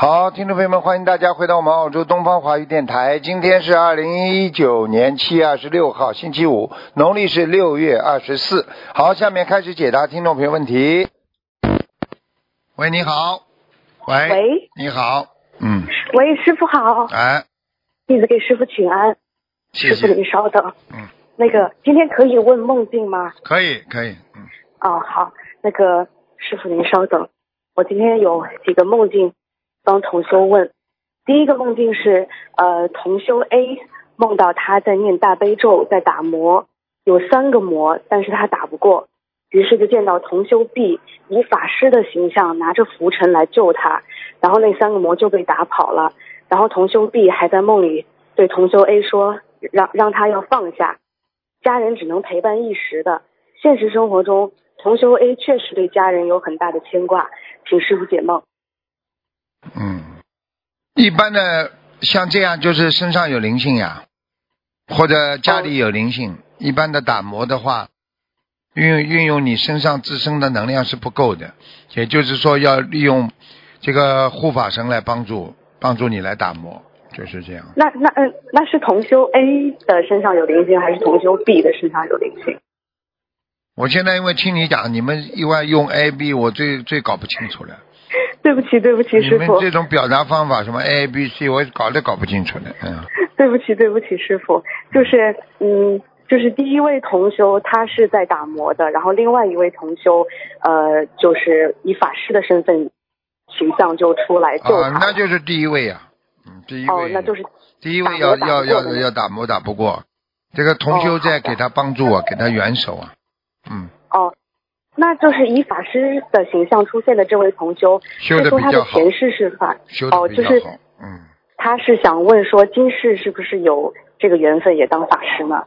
好，听众朋友们，欢迎大家回到我们澳洲东方华语电台。今天是二零一九年七月二十六号，星期五，农历是六月二十四。好，下面开始解答听众朋友问题。喂，你好。喂。喂。你好。嗯。喂，师傅好，哎，弟子给师傅请安。谢谢师傅，谢。您稍等。嗯，那个，今天可以问梦境吗？可以，可以。嗯，哦，好。那个，师傅您稍等，我今天有几个梦境帮同修问。第一个梦境是，呃，同修 A 梦到他在念大悲咒，在打磨，有三个魔，但是他打不过，于是就见到同修 B 以法师的形象拿着拂尘来救他，然后那三个魔就被打跑了。然后同修 B 还在梦里对同修 A 说，让让他要放下，家人只能陪伴一时的。现实生活中，同修 A 确实对家人有很大的牵挂，请师傅解梦。嗯，一般的像这样就是身上有灵性呀，或者家里有灵性。一般的打磨的话，运用运用你身上自身的能量是不够的，也就是说要利用这个护法神来帮助帮助你来打磨，就是这样。那那嗯，那是同修 A 的身上有灵性，还是同修 B 的身上有灵性？我现在因为听你讲，你们一般用 A B，我最最搞不清楚了。对不起，对不起，师傅你们这种表达方法，什么 A B C，我搞都搞不清楚的。嗯，对不起，对不起，师傅，就是嗯，就是第一位同修他是在打磨的，然后另外一位同修呃，就是以法师的身份形象就出来救啊，那就是第一位呀、嗯，第一位。哦，那就是第一位要要要要打磨打不过，这个同修在给他帮助啊，给他援手啊，嗯，哦，那就是以法师的形象出现的这位同修，修的比较好，他的前世是法修的哦，就是嗯，他是想问说今世是不是有这个缘分也当法师呢？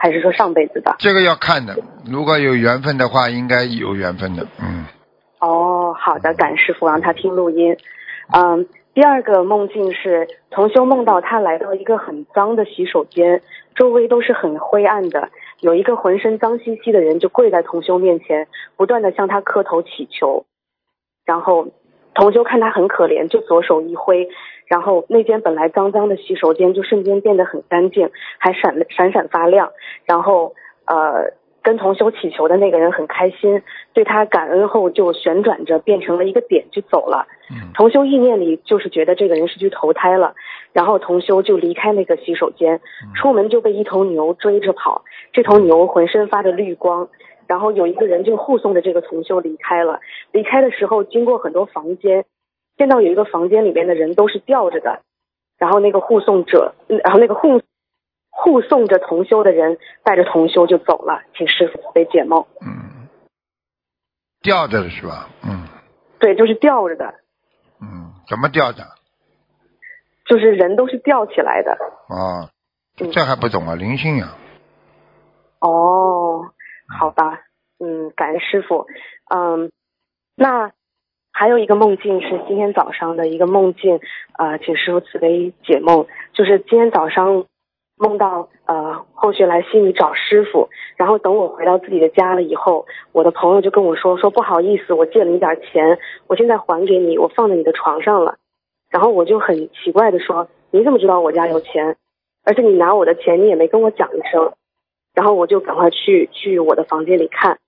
还是说上辈子的？这个要看的，如果有缘分的话，应该有缘分的，嗯，哦，好的，感师傅让他听录音。嗯，第二个梦境是同修梦到他来到一个很脏的洗手间，周围都是很灰暗的，有一个浑身脏兮兮的人就跪在同修面前，不断的向他磕头祈求。然后同修看他很可怜，就左手一挥，然后那间本来脏脏的洗手间就瞬间变得很干净，还闪闪闪发亮。然后呃，跟同修祈求的那个人很开心，对他感恩后就旋转着变成了一个点就走了。嗯同修意念里就是觉得这个人是去投胎了，然后同修就离开那个洗手间，出门就被一头牛追着跑，这头牛浑身发着绿光，然后有一个人就护送着这个同修离开了。离开的时候经过很多房间，见到有一个房间里面的人都是吊着的，然后那个护送者，嗯然后那个护护送着同修的人带着同修就走了，请师傅慈悲解梦。嗯，吊着的是吧？嗯对，就是吊着的，嗯，怎么吊着？就是人都是吊起来的。哦，嗯这还不懂啊，灵性呀、哦，好吧，嗯，感恩师傅。嗯，那还有一个梦境是今天早上的一个梦境，呃，请师傅慈悲解梦。就是今天早上梦到呃后续来西米找师傅，然后等我回到自己的家了以后，我的朋友就跟我说说不好意思，我借了你点钱，我现在还给你，我放在你的床上了。然后我就很奇怪的说，你怎么知道我家有钱？而且你拿我的钱，你也没跟我讲一声。然后我就赶快去去我的房间里看，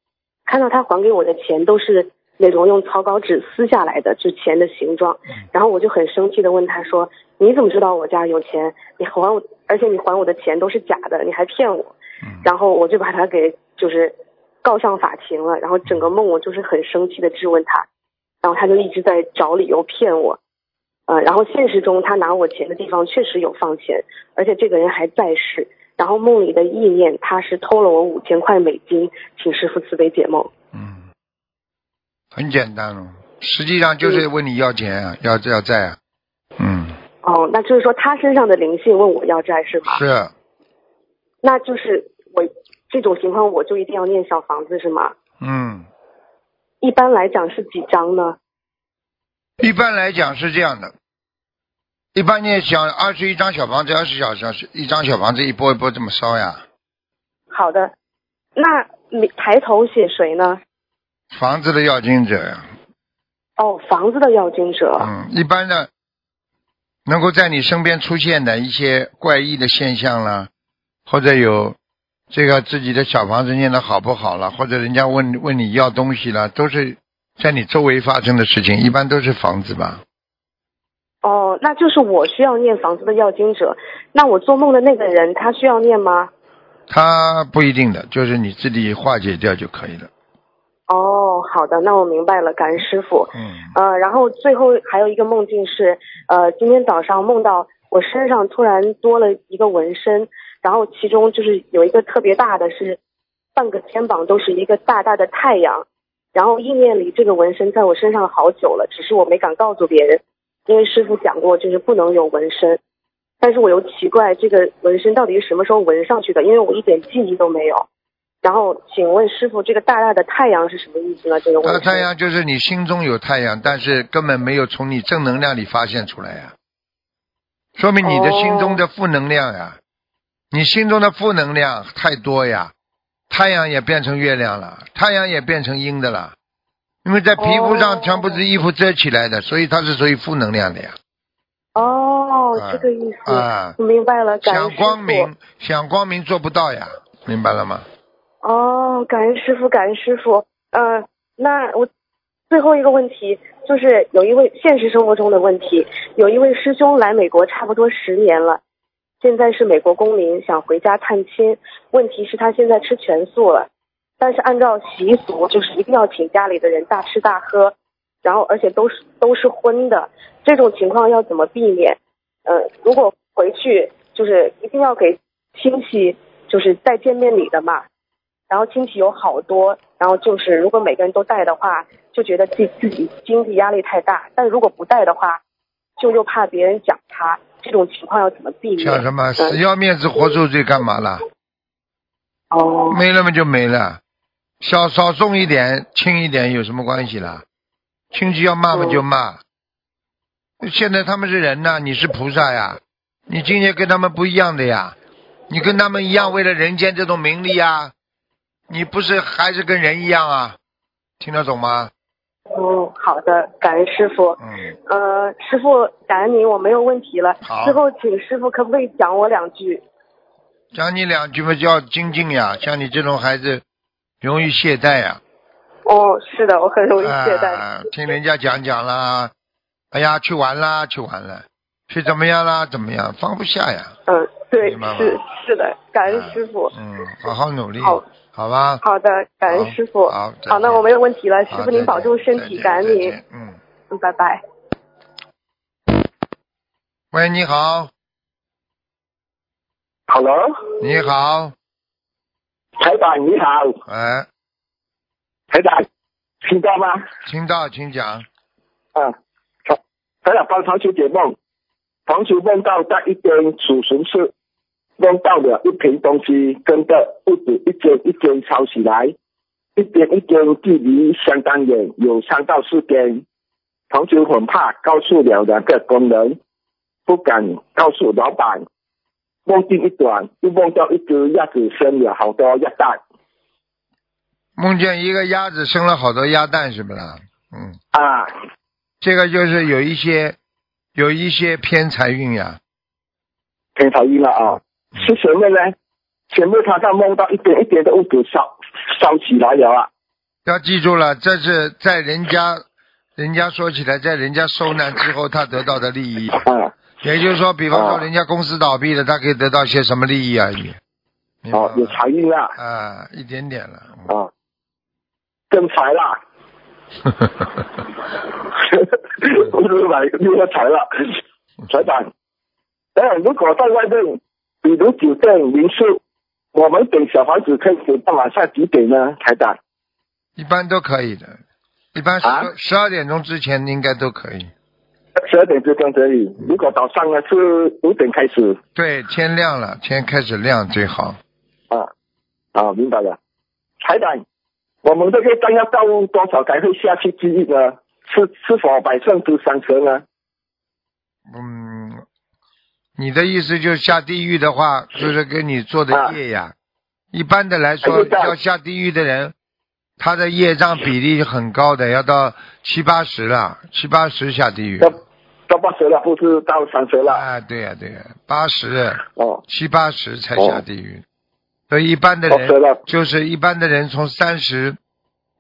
看到他还给我的钱都是那种用草稿纸撕下来的，就钱的形状。然后我就很生气的问他说：“你怎么知道我家有钱？你还我，而且你还我的钱都是假的，你还骗我。”嗯然后我就把他给就是告上法庭了。然后整个梦我就是很生气的质问他，然后他就一直在找理由骗我。呃，然后现实中他拿我钱的地方确实有放钱，而且这个人还在世。然后梦里的意念，他是偷了我五千块美金，请师傅慈悲解梦。嗯，很简单哦，实际上就是问你要钱啊，要要债啊，嗯，哦，那就是说他身上的灵性问我要债是吗？是，那就是我这种情况我就一定要念小房子是吗？嗯，一般来讲是几张呢？一般来讲是这样的，一般念小二十一张小房子，二十小时一张小房子一波一波这么烧呀。好的，那你抬头写谁呢？房子的要经者呀，哦，房子的要经者。嗯，一般的能够在你身边出现的一些怪异的现象啦，或者有这个自己的小房子念的好不好了，或者人家问问你要东西了，都是在你周围发生的事情，一般都是房子吧。哦，那就是我需要念房子的要经者。那我做梦的那个人，他需要念吗？他不一定的，就是你自己化解掉就可以了。哦，好的，那我明白了，感恩师傅。嗯呃，然后最后还有一个梦境是，呃，今天早上梦到我身上突然多了一个纹身，然后其中就是有一个特别大的是半个肩膀都是一个大大的太阳，然后意念里这个纹身在我身上好久了，只是我没敢告诉别人，因为师傅讲过就是不能有纹身，但是我又奇怪这个纹身到底是什么时候纹上去的，因为我一点记忆都没有。然后，请问师傅，这个大大的太阳是什么意思呢？这个。大太阳就是你心中有太阳，但是根本没有从你正能量里发现出来呀，说明你的心中的负能量呀，你心中的负能量太多呀，太阳也变成月亮了，太阳也变成阴的了，因为在皮肤上哦全部是衣服遮起来的，所以它是属于负能量的呀。哦，啊这个意思，啊我明白了，想。光明，想光明做不到呀，明白了吗？哦，感恩师傅，感恩师傅。嗯、那我最后一个问题就是有一位现实生活中的问题，有一位师兄来美国差不多十年了，现在是美国公民，想回家探亲。问题是，他现在吃全素了，但是按照习俗，就是一定要请家里的人大吃大喝，然后而且都是都是荤的。这种情况要怎么避免？呃，如果回去就是一定要给亲戚就是带见面礼的嘛，然后亲戚有好多，然后就是如果每个人都带的话，就觉得自己自己经济压力太大；但如果不带的话，就又怕别人讲他。这种情况要怎么避免？叫什么？嗯死要面子活受罪干嘛啦？哦，没了嘛就没了，少少送一点，轻一点有什么关系啦？亲戚要骂嘛就骂。现在他们是人呐、你是菩萨呀，你今天跟他们不一样的呀，你跟他们一样为了人间这种名利呀，你不是还是跟人一样啊？听得懂吗？嗯，好的，感恩师傅。嗯，呃，师傅，感恩您，我没有问题了。好最后，请师傅可不可以讲我两句？讲你两句嘛叫精进呀，像你这种孩子容易懈怠呀。哦，是的，我很容易懈怠。啊，听人家讲讲啦，哎呀，去玩啦，去玩了，去怎么样啦，怎么样，放不下呀。嗯，对是是的，感恩师傅。嗯，好好努力，好好吧？好的，感恩师傅。好再见那我没有问题了，师傅您保重身体，感恩您。嗯，嗯，拜拜。喂，你好，Hello，你好，台长你好，哎，台长听到吗？听到，请讲。嗯，台台长帮同学解梦，同学梦到在一边储存室弄到了一瓶东西，跟着屋子一间一间抄起来，一间一间距离相当远，有三到四间。同学很怕，告诉了两个工人，不敢告诉老板。梦境一短，又梦到一只鸭子生了好多鸭蛋梦见一个鸭子生了好多鸭蛋，是不是啦？嗯，啊，这个就是有一些有一些偏财运呀。偏财运了啊。是什么呢？全部他在梦到一点一点的物品烧烧起来了啊！要记住了，这是在人家，人家说起来，在人家受难之后，他得到的利益。啊，也就是说，比方说啊人家公司倒闭了，他可以得到些什么利益而已。哦，有吗财运啊，啊，一点点了。嗯啊，更财啦，不是买六个财了，财长。哎，如果在外面，比如酒店、民宿，我们给小房子可以给到晚上几点呢？台长一般都可以的，一般十啊十二点钟之前应该都可以。十二点之前可以。如果早上呢是五点开始对，天亮了，天开始亮最好。啊。啊，明白了。台长，我们这个单要到多少才会下去记忆呢？是是否百胜都三成呢？嗯，你的意思就是下地狱的话，就是跟你做的业呀。一般的来说，要下地狱的人，他的业障比例很高的，要到七八十了，七八十下地狱。到到八十了，不是到三十了。啊，对呀、对呀、八十哦，七八十才下地狱。所以一般的人，就是一般的人从三十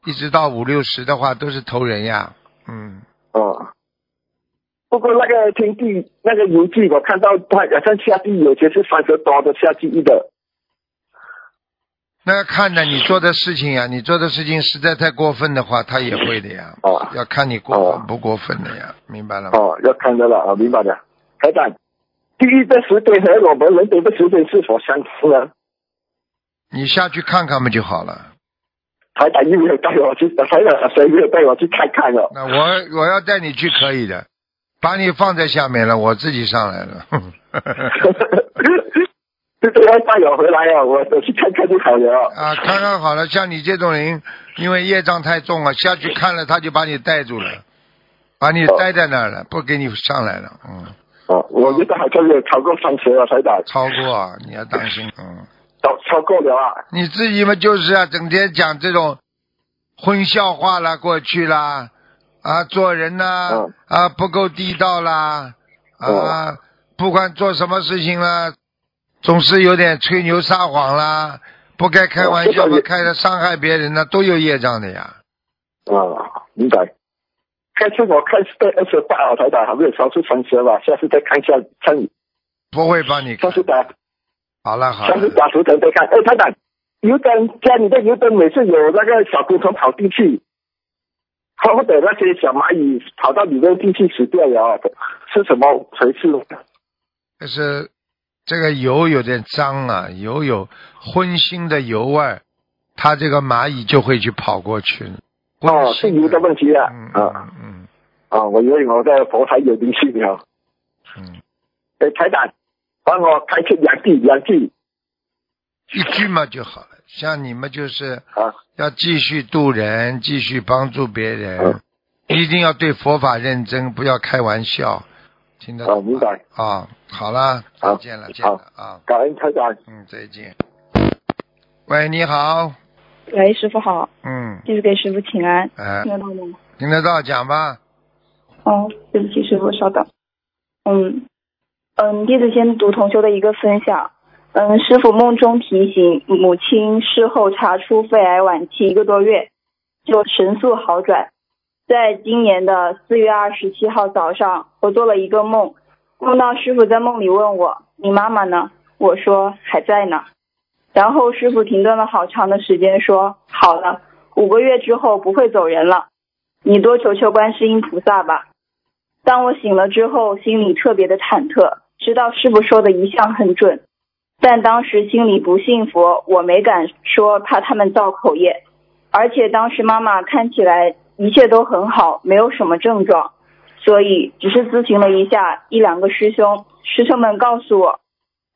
一直到五六十的话，都是投人呀。嗯，哦。不过那个天地那个游记，我看到他好像下地有些是三十多的下地狱的。那要看着你做的事情呀，你做的事情实在太过分的话，他也会的呀。哦要看你过不过分的呀，明白了吗？哦，要看到了，哦，明白了。台长，地狱的时间和我们人间的时间是否相似呢？你下去看看不就好了？台长又没有带我去，台长谁没有带我去看看哦？那我我要带你去可以的，把你放在下面了，我自己上来了。就是要带我回来哦，我我去看看就好了哦。啊，看看好了，像你这种人，因为业障太重了，下去看了他就把你带住了，把你待在那儿了，不给你上来了。嗯，哦，我觉得好像有超过三十了，台长，超过啊，你要当心。嗯，超超过了啊。你自己嘛就是啊，整天讲这种荤笑话啦，过去啦，啊，做人呐、嗯啊，不够地道啦，啊，不管做什么事情啦，总是有点吹牛撒谎啦，不该开玩笑嘛，哦这个也开的伤害别人呢，都有业障的呀。啊，明白。开始我开是在二十八号台长，还没有超出三十吧，下次再看一下，看不会帮你看下。次打好了好了，下次打图腾再看。哎，台长，油灯家里的油灯每次有那个小昆虫跑进去，或者那些小蚂蚁跑到里面进去死掉了，是什么回事？就是这个油有点脏啊，油有荤腥的油味儿，它这个蚂蚁就会去跑过去。哦，是油的问题啊。嗯啊嗯嗯啊，我以为我在佛台有灵性了。嗯，哎，台长，帮我开出两句，两句一句嘛就好了。像你们就是啊。要继续度人，继续帮助别人嗯，一定要对佛法认真，不要开玩笑。听得懂吗哦明白啊，好了，再见了，见了啊，感恩开长。嗯，再见。喂，你好，喂，师傅好，嗯，弟子给师傅请安，哎，听得到吗？听得到，讲吧。哦，对不起，师傅，稍等。嗯嗯，弟子先读同修的一个分享。嗯，师傅梦中提醒母亲事后查出肺癌晚期一个多月，就神速好转。在今年的四月二十七号早上，我做了一个梦，梦到师傅在梦里问我：“你妈妈呢？”我说：“还在呢。”然后师傅停顿了好长的时间，说：“好了，五个月之后不会走人了，你多求求观世音菩萨吧。”当我醒了之后，心里特别的忐忑，知道师傅说的一向很准，但当时心里不信佛，我没敢说，怕他们造口业。而且当时妈妈看起来一切都很好，没有什么症状，所以只是咨询了一下一两个师兄，师兄们告诉我，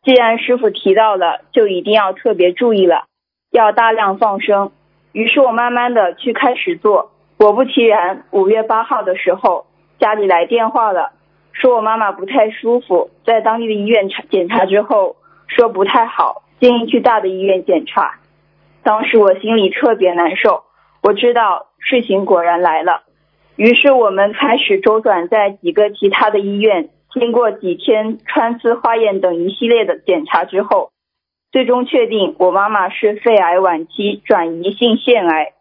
既然师傅提到了，就一定要特别注意了，要大量放生。于是我慢慢的去开始做，果不其然，五月八号的时候，家里来电话了，说我妈妈不太舒服，在当地的医院查检查之后，说不太好，建议去大的医院检查。当时我心里特别难受，我知道事情果然来了。于是我们开始周转在几个其他的医院，经过几天穿刺、化验等一系列的检查之后，最终确定我妈妈是肺癌晚期转移性腺癌，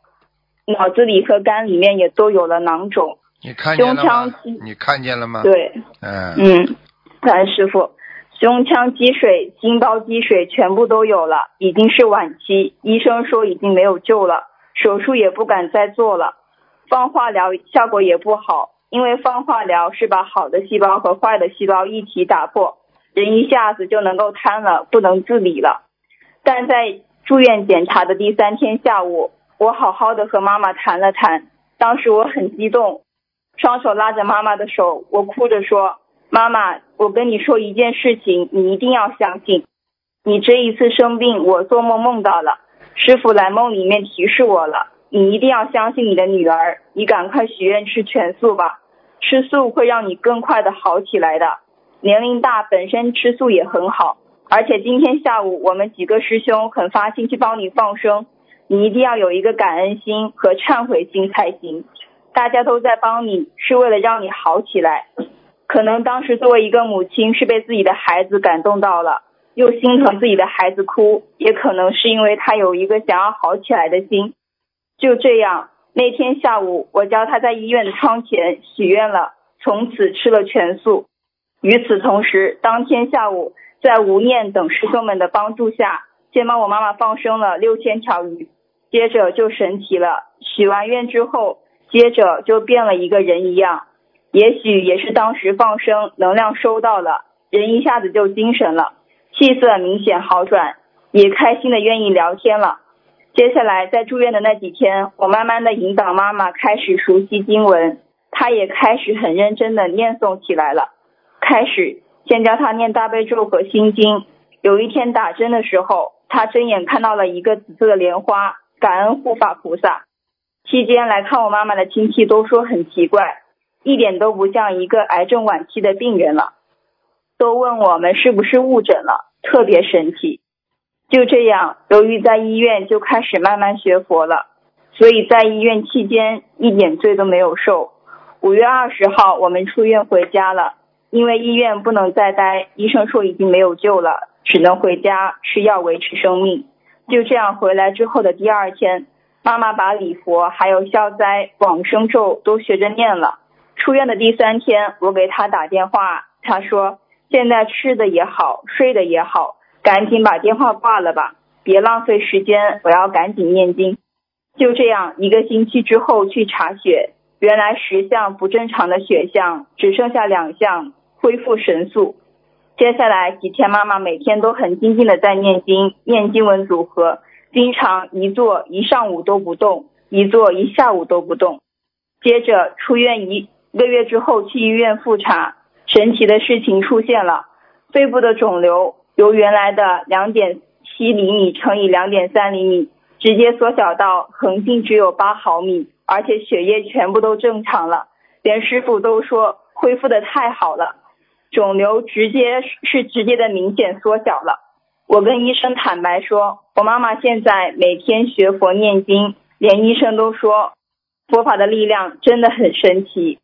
脑子里和肝里面也都有了囊肿。你看见了吗？你看见了吗？，对，嗯，嗯，感恩师傅，胸腔积水、心包积水全部都有了，已经是晚期，医生说已经没有救了，手术也不敢再做了，放化疗效果也不好，因为放化疗是把好的细胞和坏的细胞一起打破，人一下子就能够瘫了，不能自理了。但在住院检查的第三天下午，我好好的和妈妈谈了谈，当时我很激动，双手拉着妈妈的手，我哭着说：“妈妈，我跟你说一件事情，你一定要相信。你这一次生病，我做梦梦到了，师傅来梦里面提示我了，你一定要相信你的女儿，你赶快许愿吃全素吧，吃素会让你更快的好起来的。年龄大本身吃素也很好，而且今天下午我们几个师兄很发心去帮你放生，你一定要有一个感恩心和忏悔心才行。大家都在帮你，是为了让你好起来。可能当时作为一个母亲是被自己的孩子感动到了，又心疼自己的孩子哭，也可能是因为他有一个想要好起来的心。就这样，那天下午我教他在医院的窗前许愿了，从此吃了全素。与此同时，当天下午在吴念等师兄们的帮助下，先帮我妈妈放生了六千条鱼，接着就神奇了，许完愿之后，接着就变了一个人一样。也许也是当时放生能量收到了，人一下子就精神了，气色明显好转，也开心的愿意聊天了。接下来在住院的那几天，我慢慢的引导妈妈开始熟悉经文，她也开始很认真的念诵起来了。开始先教她念大悲咒和心经。有一天打针的时候，她睁眼看到了一个紫色的莲花，感恩护法菩萨。期间来看我妈妈的亲戚都说很奇怪。一点都不像一个癌症晚期的病人了，都问我们是不是误诊了，特别神奇。就这样，由于在医院就开始慢慢学佛了，所以在医院期间一点罪都没有受。五月二十号我们出院回家了，因为医院不能再待，医生说已经没有救了，只能回家吃药维持生命。就这样回来之后的第二天，妈妈把礼佛还有消灾往生咒都学着念了。出院的第三天，我给他打电话，他说现在吃的也好，睡的也好，赶紧把电话挂了吧，别浪费时间，我要赶紧念经。就这样，一个星期之后去查血，原来十项不正常的血项只剩下两项，恢复神速。接下来几天，妈妈每天都很精进的在念经，念经文组合，经常一坐一上午都不动，一坐一下午都不动。接着出院一。一个月之后去医院复查，神奇的事情出现了，肺部的肿瘤由原来的两点七厘米乘以两点三厘米，直接缩小到横径只有八毫米，而且血液全部都正常了，连师傅都说恢复的太好了，肿瘤直接是直接的明显缩小了。我跟医生坦白说，我妈妈现在每天学佛念经，连医生都说佛法的力量真的很神奇。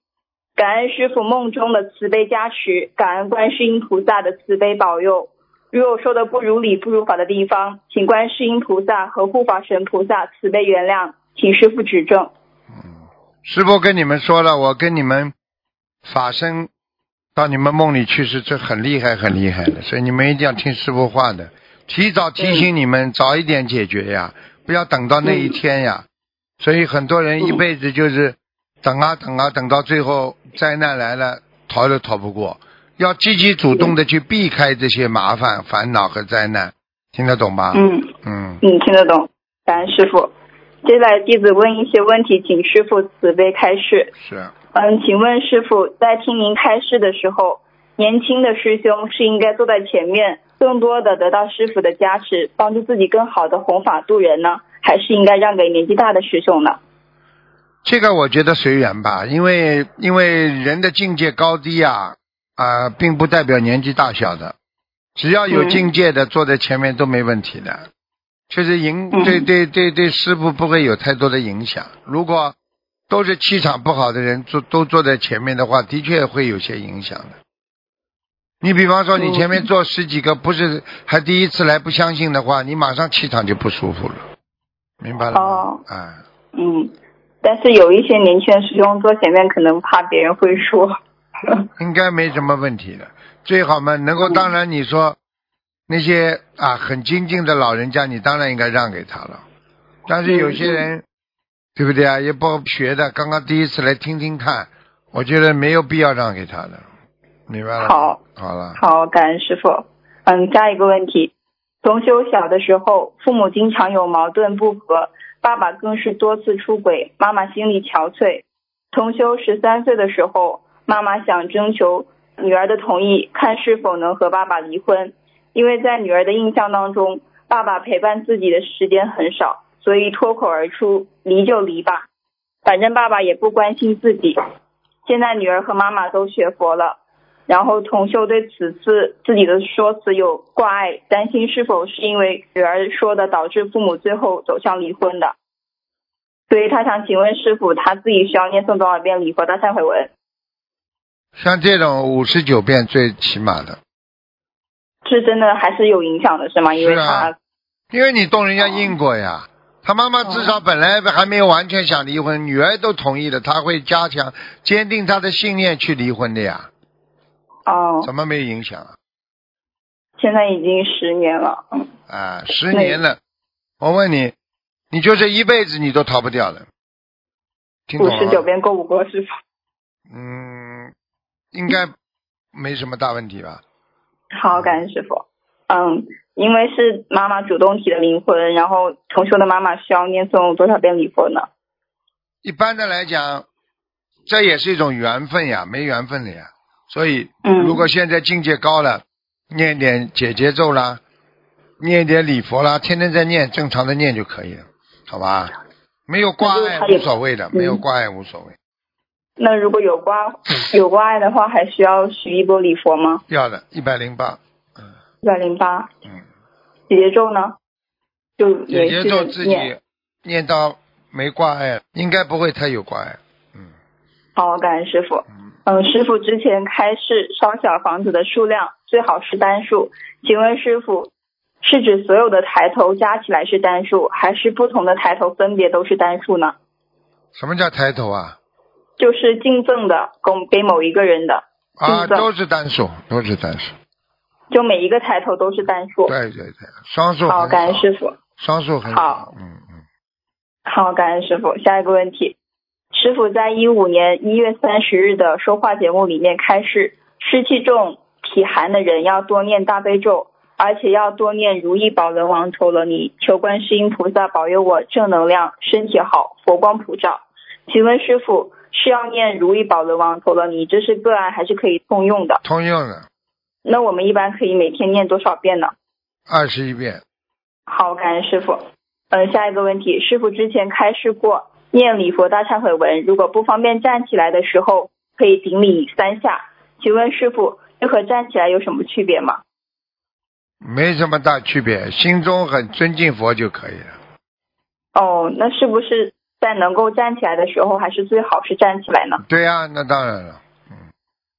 感恩师傅梦中的慈悲加持，感恩观世音菩萨的慈悲保佑。如有说的不如理、不如法的地方，请观世音菩萨和护法神菩萨慈悲原谅，请师傅指正。嗯，师傅跟你们说了，我跟你们法身到你们梦里去是这很厉害、很厉害的，所以你们一定要听师傅话的，提早提醒你们，早一点解决呀，不要等到那一天呀。所以很多人一辈子就是。等啊等啊，等到最后灾难来了，逃都逃不过。要积极主动的去避开这些麻烦、烦恼和灾难，听得懂吧？嗯嗯嗯，听得懂。感恩师傅。接下来弟子问一些问题，请师傅慈悲开示。是。嗯，请问师傅，在听您开示的时候，年轻的师兄是应该坐在前面，更多的得到师傅的加持，帮助自己更好的弘法度人呢，还是应该让给年纪大的师兄呢？这个我觉得随缘吧，因为因为人的境界高低啊啊，并不代表年纪大小的，只要有境界的坐在前面都没问题的，就是影对对对对师傅不会有太多的影响。如果都是气场不好的人坐都坐在前面的话，的确会有些影响的。你比方说你前面坐十几个不是还第一次来不相信的话，你马上气场就不舒服了，明白了吗？哦，啊，嗯。但是有一些年轻的师兄坐前面，可能怕别人会说。应该没什么问题的，最好嘛能够。当然你说那些啊很精进的老人家，你当然应该让给他了。但是有些人，对不对啊？也不学的，刚刚第一次来听听看，我觉得没有必要让给他的，明白了？好，好了。好，感恩师傅。嗯，下一个问题，同修小的时候，父母经常有矛盾不和。爸爸更是多次出轨，妈妈心力憔悴。同修十三岁的时候，妈妈想征求女儿的同意，看是否能和爸爸离婚。因为在女儿的印象当中，爸爸陪伴自己的时间很少，所以脱口而出离就离吧，反正爸爸也不关心自己。现在女儿和妈妈都学佛了，然后同秀对此次自己的说辞有挂碍，担心是否是因为女儿说的导致父母最后走向离婚的，所以他想请问师傅，他自己需要念诵多少遍礼佛大忏悔文？像这种五十九遍最起码的，是真的还是有影响的，是吗？因为他因为你动人家因果呀。他妈妈至少本来还没有完全想离婚，女儿都同意了，他会加强坚定他的信念去离婚的呀，哦，怎么没有影响啊？现在已经十年了，嗯，啊，十年了，我问你，你就这一辈子你都逃不掉了，听懂五了吗？十九遍够不够，师傅？嗯，应该没什么大问题吧？好，感恩师傅。嗯，因为是妈妈主动提的离婚，然后同修的妈妈需要念诵多少遍礼佛呢？一般的来讲，这也是一种缘分呀，没缘分的呀。所以，嗯如果现在境界高了，念点解结咒啦，念点礼佛啦，天天在念，正常的念就可以了，好吧？没有挂碍无所谓的，嗯没有挂碍无所谓，那如果有挂有挂碍的话，还需要许一波礼佛吗？要的，一百零八，一百零八。嗯，姐姐咒呢？就解也是结咒自己念。念到没挂碍，应该不会太有挂碍，嗯好，感恩师傅。嗯，嗯，师傅之前开示烧小房子的数量最好是单数，请问师傅，是指所有的抬头加起来是单数，还是不同的抬头分别都是单数呢？什么叫抬头啊？就是敬赠的，供给某一个人的，啊，都是单数，都是单数，就每一个抬头都是单数。对对对，双数好，很感恩，师傅。双数很好少，嗯嗯。好，感恩师傅。下一个问题，师傅在一五年一月三十日的说话节目里面开示，湿气重、体寒的人要多念大悲咒，而且要多念如意宝轮王陀罗尼，求观世音菩萨保佑我正能量，身体好，佛光普照。请问师傅是要念如意宝轮王陀罗尼，这是个案还是可以通用的？通用的那我们一般可以每天念多少遍呢？二十一遍，好，感恩师傅。嗯，下一个问题，师傅之前开示过，念礼佛大忏悔文，如果不方便站起来的时候，可以顶礼三下。请问师傅，这和站起来有什么区别吗？没什么大区别，心中很尊敬佛就可以了。哦，那是不是在能够站起来的时候，还是最好是站起来呢？对呀、那当然了。嗯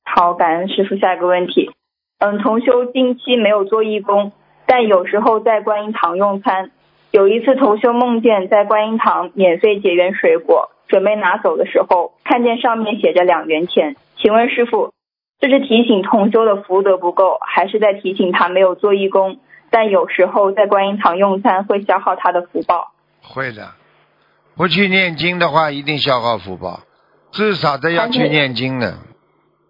好，感恩师傅。下一个问题，嗯，同修近期没有做义工，但有时候在观音堂用餐。有一次同修梦见在观音堂免费结缘水果，准备拿走的时候，看见上面写着两元钱。请问师傅，这是提醒同修的福德不够，还是在提醒他没有做义工？但有时候在观音堂用餐会消耗他的福报。会的，不去念经的话，一定消耗福报，至少都要去念经的，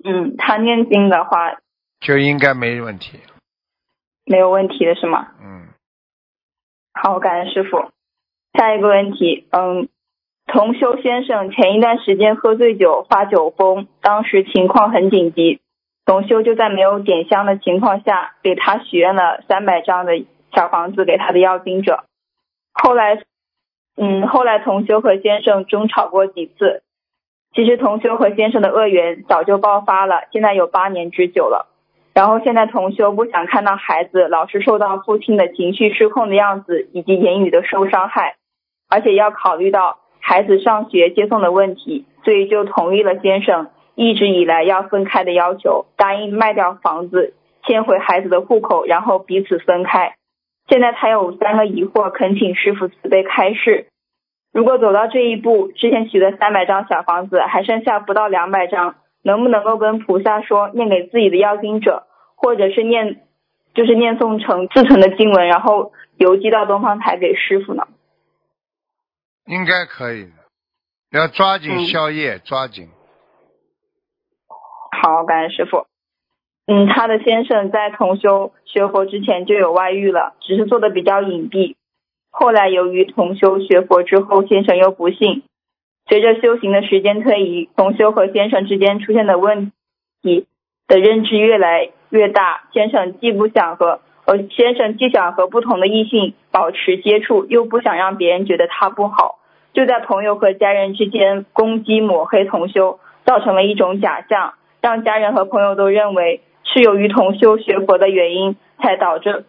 嗯，他念经的话就应该没问题。没有问题的是吗？嗯，好，感恩师傅。下一个问题，嗯，同修先生前一段时间喝醉酒发酒疯，当时情况很紧急，同修就在没有点香的情况下，给他许愿了三百张的小房子给他的要经者。后来，嗯，后来同修和先生争吵过几次，其实同修和先生的恶缘早就爆发了，现在有八年之久了。然后现在同修不想看到孩子老是受到父亲的情绪失控的样子，以及言语的受伤害，而且要考虑到孩子上学接送的问题，所以就同意了先生一直以来要分开的要求，答应卖掉房子，迁回孩子的户口，然后彼此分开。现在他有三个疑惑，恳请师傅慈悲开示。如果走到这一步，之前许的三百张小房子还剩下不到两百张，能不能够跟菩萨说念给自己的要经者，或者是念就是念诵成自存的经文，然后邮寄到东方台给师傅呢？应该可以的，要抓紧嗯宵夜，抓紧。好，感恩师傅。嗯，他的先生在同修学佛之前就有外遇了，只是做的比较隐蔽。后来由于同修学佛之后，先生又不幸。随着修行的时间推移，同修和先生之间出现的问题的认知越来越大。先生既不想和呃，先生既想和不同的异性保持接触，又不想让别人觉得他不好，就在朋友和家人之间攻击抹黑同修，造成了一种假象，让家人和朋友都认为是由于同修学佛的原因才导致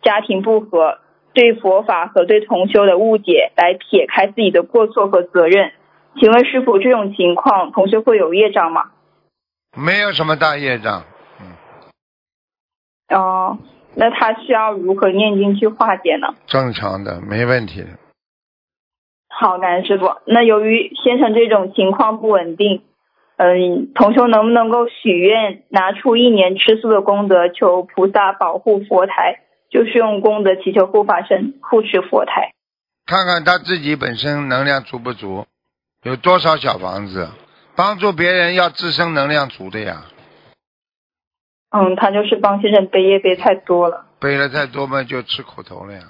家庭不和，对佛法和对同修的误解来撇开自己的过错和责任。请问师傅，这种情况同学会有业障吗？没有什么大业障。嗯哦，那他需要如何念经去化解呢？正常的，没问题的。好，感恩师傅。那由于先生这种情况不稳定，嗯，同修能不能够许愿拿出一年吃素的功德，求菩萨保护佛台，就是用功德祈求护法神护持佛台？看看他自己本身能量足不足，有多少小房子，帮助别人要自身能量足的呀。嗯，他就是帮先生背业背太多了。背了太多嘛，就吃苦头了呀。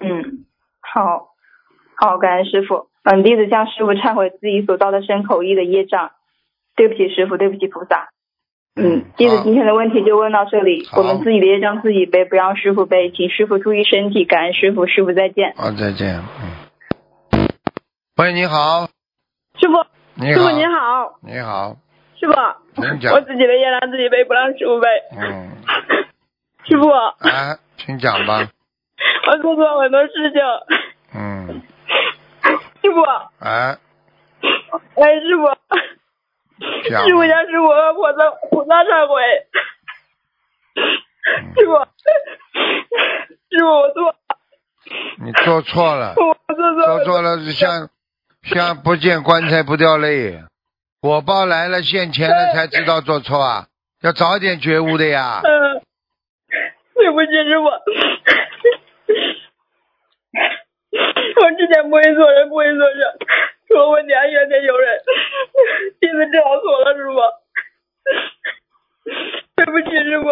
嗯，好，好，感恩师傅。嗯，弟子向师傅忏悔自己所造的身口意的业障，对不起师傅，对不起菩萨。嗯，弟子今天的问题就问到这里，我们自己的业障自己背，不让师傅背，请师傅注意身体，感恩师傅，师傅再见。好，再见。嗯。喂，你好，师傅，你好，师傅你好，你好，师傅，我自己的业障自己背，不让师傅背。嗯，师傅，哎，请讲吧。我做错很多事情。嗯，师傅，哎，哎，师傅，师傅向师傅和菩萨菩萨忏悔。师傅，师傅，我错，你做错了，我做错了。做错了是像像不见棺材不掉泪，火报来了现钱了才知道做错啊，要早点觉悟的呀。嗯，对不起，师傅。我之前不会做人，不会做事，出了问题还怨天尤人，弟子知道错了，师傅。对不起，师傅。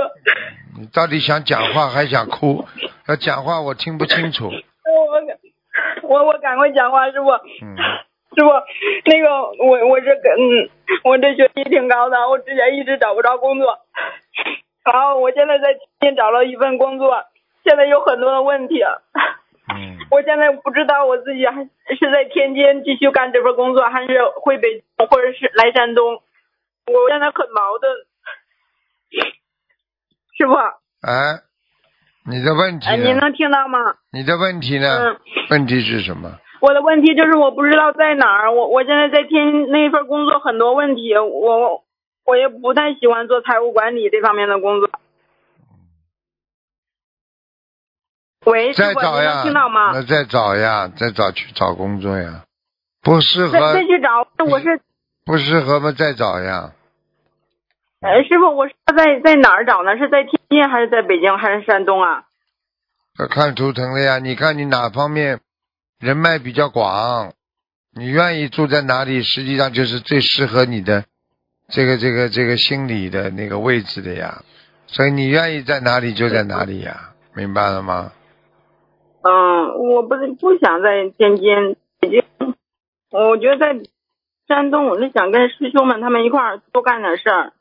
你到底想讲话还想哭？要讲话我听不清楚。我我赶快讲话，师傅。嗯，师傅，那个我我这个嗯，我这学历挺高的，我之前一直找不着工作，然后我现在在天津找了一份工作，现在有很多的问题，嗯，我现在不知道我自己还是在天津继续干这份工作，还是回北京或者是来山东，我现在很矛盾。师傅，哎，你的问题哎，您？能听到吗？你的问题呢嗯？问题是什么？我的问题就是我不知道在哪儿，我我现在在天那份工作很多问题，我我也不太喜欢做财务管理这方面的工作。喂，再找呀能听到，吗？那再找呀，再找去找工作呀。不适再合再去找，我是不适合嘛，再找呀。呃师傅，我是在在哪儿找呢？是在天津还是在北京还是山东啊？要看图腾的呀，你看你哪方面人脉比较广，你愿意住在哪里，实际上就是最适合你的这个这个这个心理的那个位置的呀。所以你愿意在哪里就在哪里呀，明白了吗？嗯，我不是不想在天津、北京，我觉得在山东，我是想跟师兄们他们一块儿多干点事儿。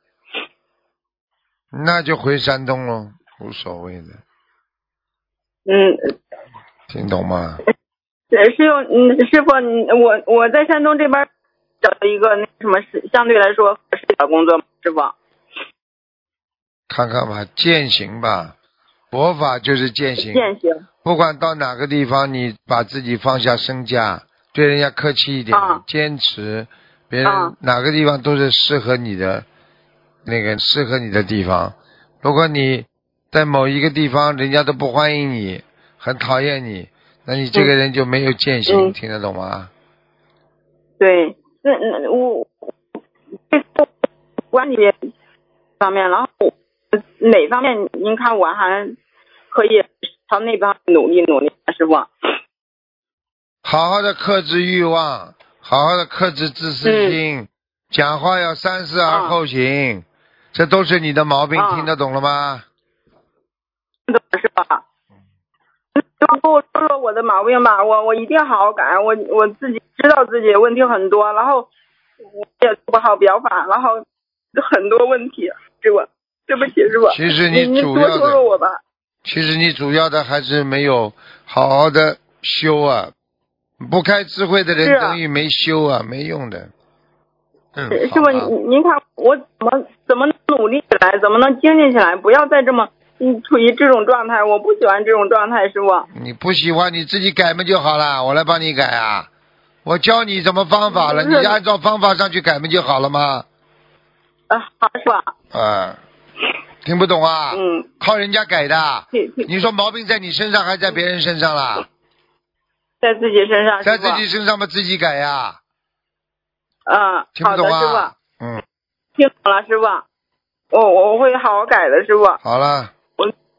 那就回山东喽，无所谓的，嗯，听懂吗？呃师傅，嗯，师傅，你我我在山东这边找到一个那什么是相对来说合适的工作吗，师傅。看看吧，践行吧，佛法就是践行。践行。不管到哪个地方，你把自己放下身价，对人家客气一点，啊坚持，别人啊哪个地方都是适合你的，那个适合你的地方。如果你在某一个地方，人家都不欢迎你，很讨厌你，那你这个人就没有践行，嗯听得懂吗？对，那那我这个管理方面，然后哪方面您看我还可以朝那边努力努力，师傅。好好的克制欲望，好好的克制自私心，讲话要三思而后行，这都是你的毛病，啊听得懂了吗？懂是吧？就跟我说说我的毛病吧，我我一定好好改。我我自己知道自己问题很多，然后我也做不好表法，然后很多问题，师傅，对不起师傅。其实您您多主要的，说说我吧。其实你主要的还是没有好好的修啊，不开智慧的人等于没修啊，没用的。嗯，师傅，您您看我怎么怎么能努力起来，怎么能精进起来？不要再这么嗯处于这种状态，我不喜欢这种状态，师傅。你不喜欢你自己改嘛就好了，我来帮你改啊。我教你什么方法了，不是你按照方法上去改不就好了吗？啊，好，师傅。啊，听不懂啊？嗯，靠人家改的。你说毛病在你身上还在别人身上啦？在自己身上，在自己身上嘛自己改呀，嗯，听不懂。啊？嗯，听懂了，师傅。我我会好好改的，师傅。好了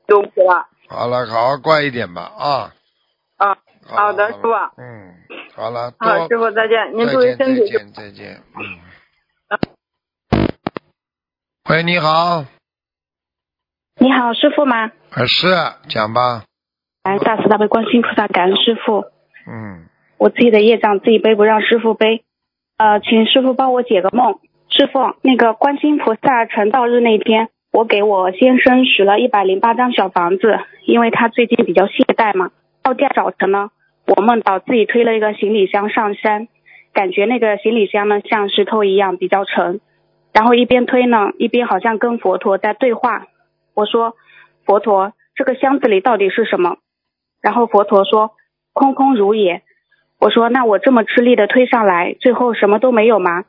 对不起了。好了，好好乖一点吧啊。啊，好的，师傅。嗯，好了，好，师傅再见，您再注意见再身体。见再见，嗯。喂，你好，你好，师傅吗？啊是讲吧，哎大慈大悲观世音菩萨，感恩师傅。嗯，我自己的业障自己背，不让师傅背。呃，请师傅帮我解个梦。师傅，那个观音菩萨成道日那天，我给我先生许了一百零八张小房子，因为他最近比较懈怠嘛。到第二早晨呢，我梦到自己推了一个行李箱上山，感觉那个行李箱呢像石头一样比较沉，然后一边推呢，一边好像跟佛陀在对话。我说：“佛陀，这个箱子里到底是什么？”然后佛陀说：“空空如也。”我说：“那我这么吃力的推上来，最后什么都没有吗？”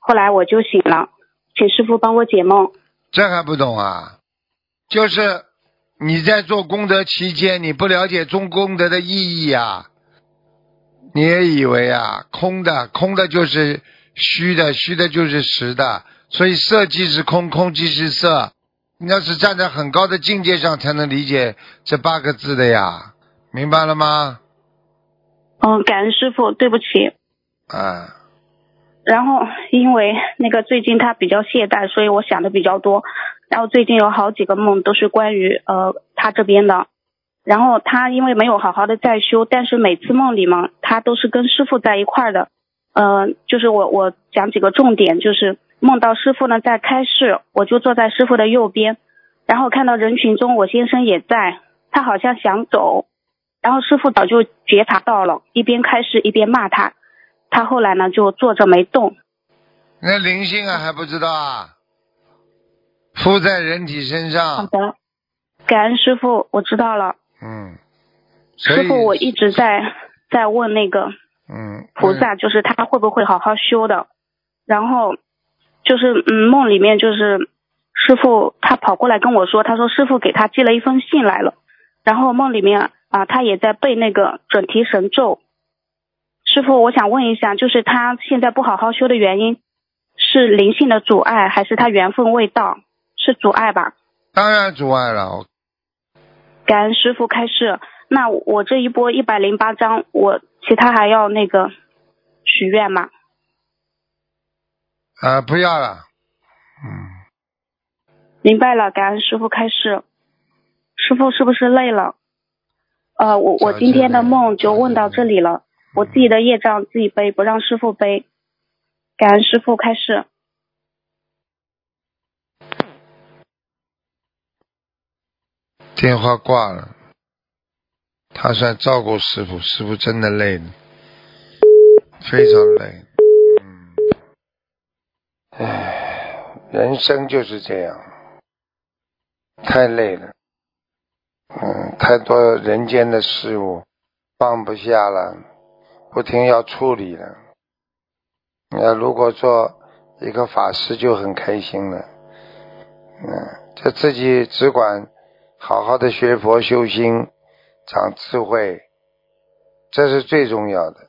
后来我就醒了，请师傅帮我解梦。这还不懂啊？就是你在做功德期间，你不了解中功德的意义啊，你也以为啊，空的空的就是虚的，虚的就是实的，所以色即是空，空即是色。你要是站在很高的境界上，才能理解这八个字的呀，明白了吗？嗯，感恩师傅，对不起。啊，然后因为那个最近他比较懈怠，所以我想的比较多。然后最近有好几个梦都是关于呃他这边的。然后他因为没有好好的在修，但是每次梦里嘛，他都是跟师傅在一块儿的。呃，就是我我讲几个重点，就是梦到师傅呢在开示，我就坐在师傅的右边，然后看到人群中我先生也在，他好像想走，然后师傅早就觉察到了，一边开示一边骂他，他后来呢就坐着没动。那灵性啊还不知道啊，附在人体身上好，的，感恩师傅，我知道了。嗯，师傅，我一直在在问那个嗯菩萨，就是他会不会好好修的。然后就是嗯，梦里面就是师傅他跑过来跟我说，他说师傅给他寄了一封信来了。然后梦里面啊，他也在背那个准提神咒。师傅，我想问一下，就是他现在不好好修的原因，是灵性的阻碍，还是他缘分未到？是阻碍吧？当然阻碍了，感恩师傅开示。那我这一波一百零八章，我其他还要那个许愿吗？啊不要了，嗯，明白了，感恩师傅开示。师傅是不是累了？呃，我我今天的梦就问到这里了，我自己的业障自己背，不让师傅背。感恩师傅开示。电话挂了，他算照顾师傅，师傅真的累了，非常累，嗯，唉，人生就是这样，太累了，嗯，太多人间的事物放不下了，不停要处理了。那如果做一个法师就很开心了，嗯，就自己只管好好的学佛修心，长智慧，这是最重要的。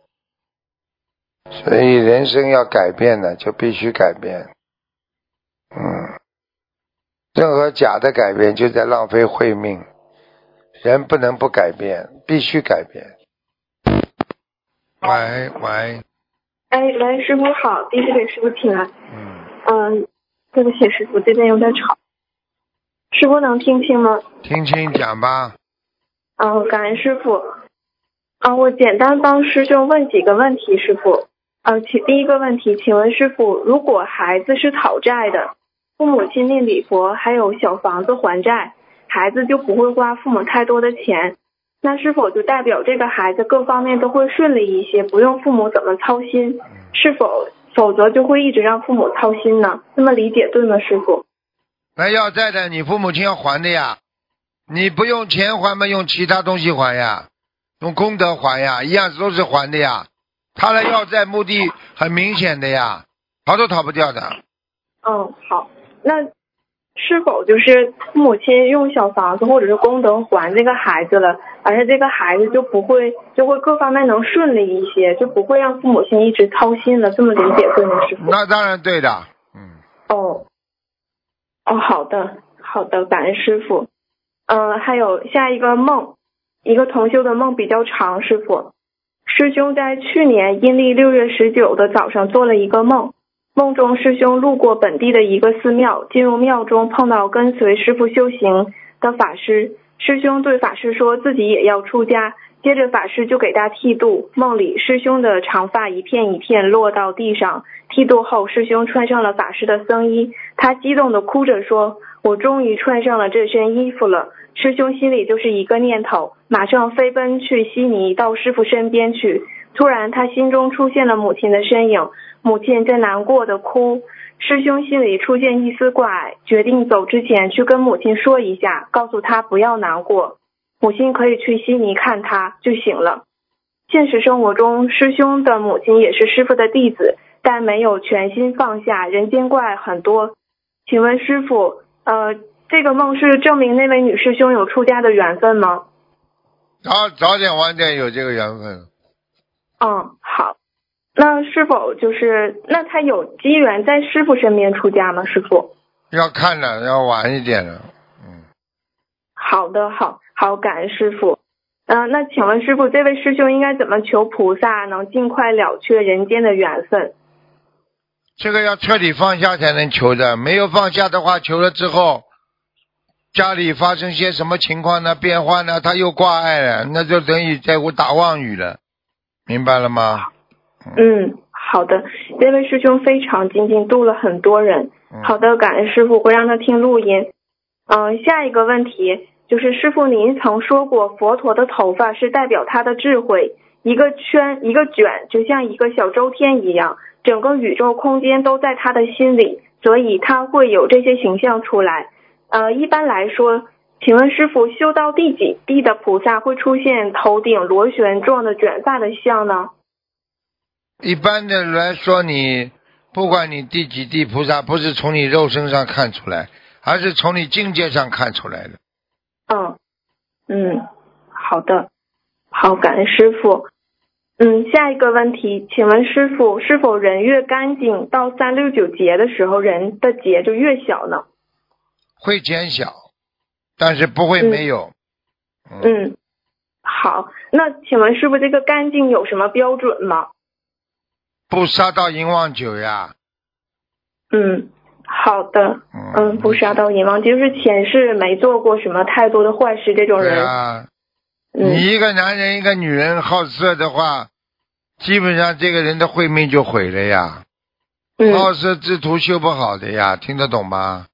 所以人生要改变的，就必须改变。嗯，任何假的改变就在浪费慧命。人不能不改变，必须改变。喂喂，哎，喂，师傅好，第一次给师傅请安。嗯，嗯，对不起，师傅这边有点吵，师傅能听清吗？听清讲吧。嗯，感恩师傅。啊，我简单帮师兄问几个问题，师傅。呃，请第一个问题，请问师傅，如果孩子是讨债的，父母亲念礼佛，还有小房子还债，孩子就不会花父母太多的钱，那是否就代表这个孩子各方面都会顺利一些，不用父母怎么操心？是否否则就会一直让父母操心呢？这么理解对吗，师傅？那要债的，你父母亲要还的呀。你不用钱还吗，用其他东西还呀，用功德还呀，一样都是还的呀。他的要债目的很明显的呀，逃都逃不掉的。嗯，好，那是否就是父母亲用小房子或者是功德还这个孩子了，而且这个孩子就不会就会各方面能顺利一些，就不会让父母亲一直操心了？这么理解对吗，师傅？那当然对的，嗯。哦，哦，好的，好的，感恩师傅。嗯，还有下一个梦，一个同修的梦比较长，师傅。师兄在去年阴历六月十九的早上做了一个梦，梦中师兄路过本地的一个寺庙，进入庙中碰到跟随师傅修行的法师，师兄对法师说自己也要出家，接着法师就给他剃度，梦里师兄的长发一片一片落到地上，剃度后师兄穿上了法师的僧衣，他激动的哭着说：“我终于穿上了这身衣服了。”师兄心里就是一个念头，马上飞奔去悉尼到师傅身边去。突然，他心中出现了母亲的身影，母亲在难过的哭。师兄心里出现一丝怪，决定走之前去跟母亲说一下，告诉她不要难过，母亲可以去悉尼看他就行了。现实生活中，师兄的母亲也是师傅的弟子，但没有全心放下，人间怪很多。请问师傅，呃。这个梦是证明那位女师兄有出家的缘分吗？早早点晚点有这个缘分。嗯，好。那是否就是那他有机缘在师傅身边出家吗？师傅要看的，要晚一点的。嗯。好的，好，好，感恩师傅。嗯，那请问师傅，这位师兄应该怎么求菩萨能尽快了却人间的缘分？这个要彻底放下才能求的，没有放下的话，求了之后。家里发生些什么情况呢？变化呢？他又挂碍了，那就等于在我打妄语了，明白了吗？嗯，好的。这位师兄非常精进，度了很多人。好的，感恩师傅，会让他听录音。嗯，下一个问题就是师傅，您曾说过佛陀的头发是代表他的智慧，一个圈一个卷，就像一个小周天一样，整个宇宙空间都在他的心里，所以他会有这些形象出来。呃，一般来说，请问师傅，修到第几地的菩萨会出现头顶螺旋状的卷发的像呢？一般的来说，你不管你第几地菩萨，不是从你肉身上看出来，而是从你境界上看出来的。嗯嗯，好的，好，感恩师傅。嗯，下一个问题，请问师傅，是否人越干净，到三六九节的时候，人的结就越小呢？会减小，但是不会没有。嗯，好，那请问师傅，这个干净有什么标准吗？不杀到淫妄酒呀。嗯，好的。嗯，不杀到淫妄，就是前世没做过什么太多的坏事，这种人。啊。你一个男人一个女人好色的话，基本上这个人的慧命就毁了呀。嗯。好色之徒修不好的呀，听得懂吗？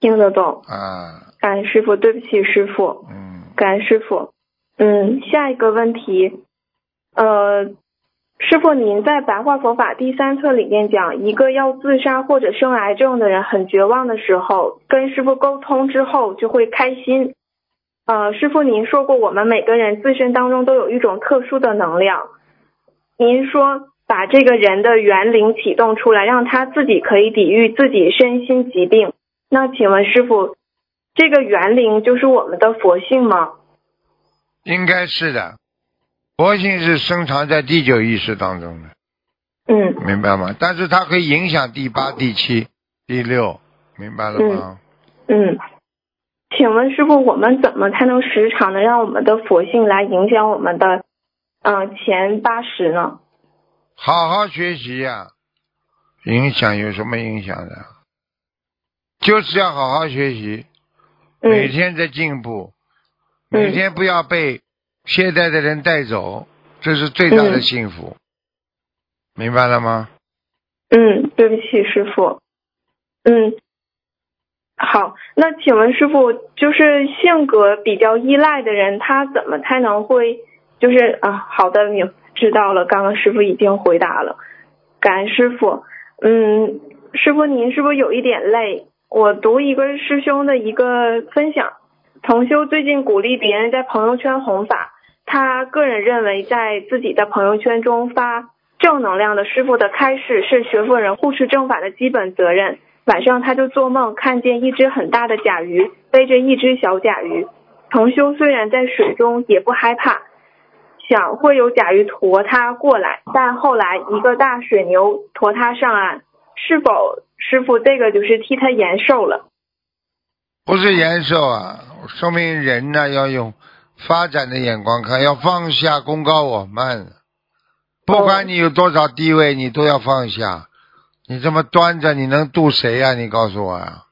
听得懂啊，感恩师傅，对不起师傅，嗯，感恩师傅，嗯，下一个问题，呃，师傅您在白话佛法第三册里面讲，一个要自杀或者生癌症的人很绝望的时候，跟师傅沟通之后就会开心，呃，师傅您说过我们每个人自身当中都有一种特殊的能量，您说把这个人的元灵启动出来，让他自己可以抵御自己身心疾病。那请问师傅，这个园林就是我们的佛性吗？应该是的，佛性是深藏在第九意识当中的。嗯，明白吗？但是它可以影响第八、第七、第六，明白了吗？嗯，请问师傅，我们怎么才能时常的让我们的佛性来影响我们的嗯前八十呢？好好学习呀，影响有什么影响的？就是要好好学习，每天在进步，每天不要被现在的人带走，这是最大的幸福，明白了吗？嗯，对不起，师傅。嗯，好，那请问师傅，就是性格比较依赖的人，他怎么才能会，就是啊，好的，明知道了，刚刚师傅已经回答了，感恩师傅。嗯，师傅您是不是有一点累？我读一个师兄的一个分享，同修最近鼓励别人在朋友圈弘法，他个人认为在自己的朋友圈中发正能量的师傅的开示是学佛人护持正法的基本责任。晚上他就做梦，看见一只很大的甲鱼背着一只小甲鱼。同修虽然在水中也不害怕，想会有甲鱼驮他过来，但后来一个大水牛驮他上岸。是否师傅这个就是替他延寿了？不是延寿啊，说明人呢要用发展的眼光看，要放下功高我慢。不管你有多少地位，你都要放下。你这么端着，你能渡谁呀？你告诉我呀。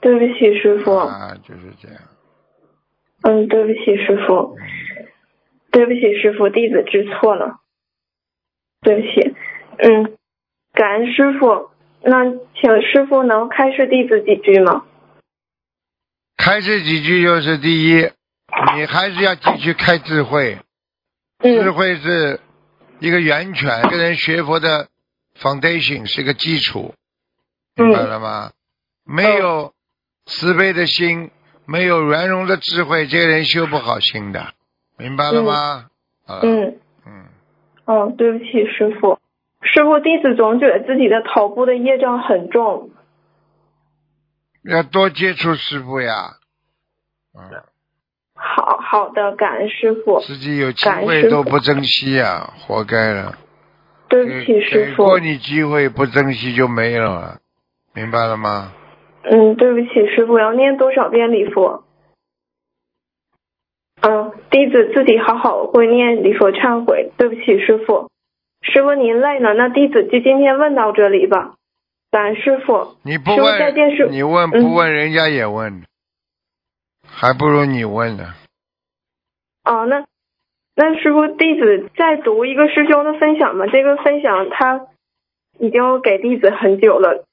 对不起，师傅。啊，就是这样。嗯，对不起，师傅。对不起，师傅，弟子知错了。对不起，嗯，感恩师傅。那请师傅能开示弟子几句吗？开示几句就是第一，你还是要继续开智慧。嗯。智慧是一个源泉，跟人学佛的。Foundation 是个基础，明白了吗？没有慈悲的心，没有圆融的智慧，这个人修不好心的，明白了吗？嗯嗯。哦，对不起，师傅。师傅，弟子总觉得自己的头部的业障很重。要多接触师傅呀。嗯。好好的，感恩师傅。自己有机会都不珍惜呀，活该了。对不起，师傅。给过你机会不珍惜就没有了，明白了吗？嗯，对不起，师傅，要念多少遍礼佛？嗯，弟子自己好好会念礼佛忏悔。对不起，师傅。师傅您累了，那弟子就今天问到这里吧。感恩师傅。你不问，你问不问，人家也问，还不如你问呢。哦，那。那师傅，弟子再读一个师兄的分享吧？这个分享他已经给弟子很久了，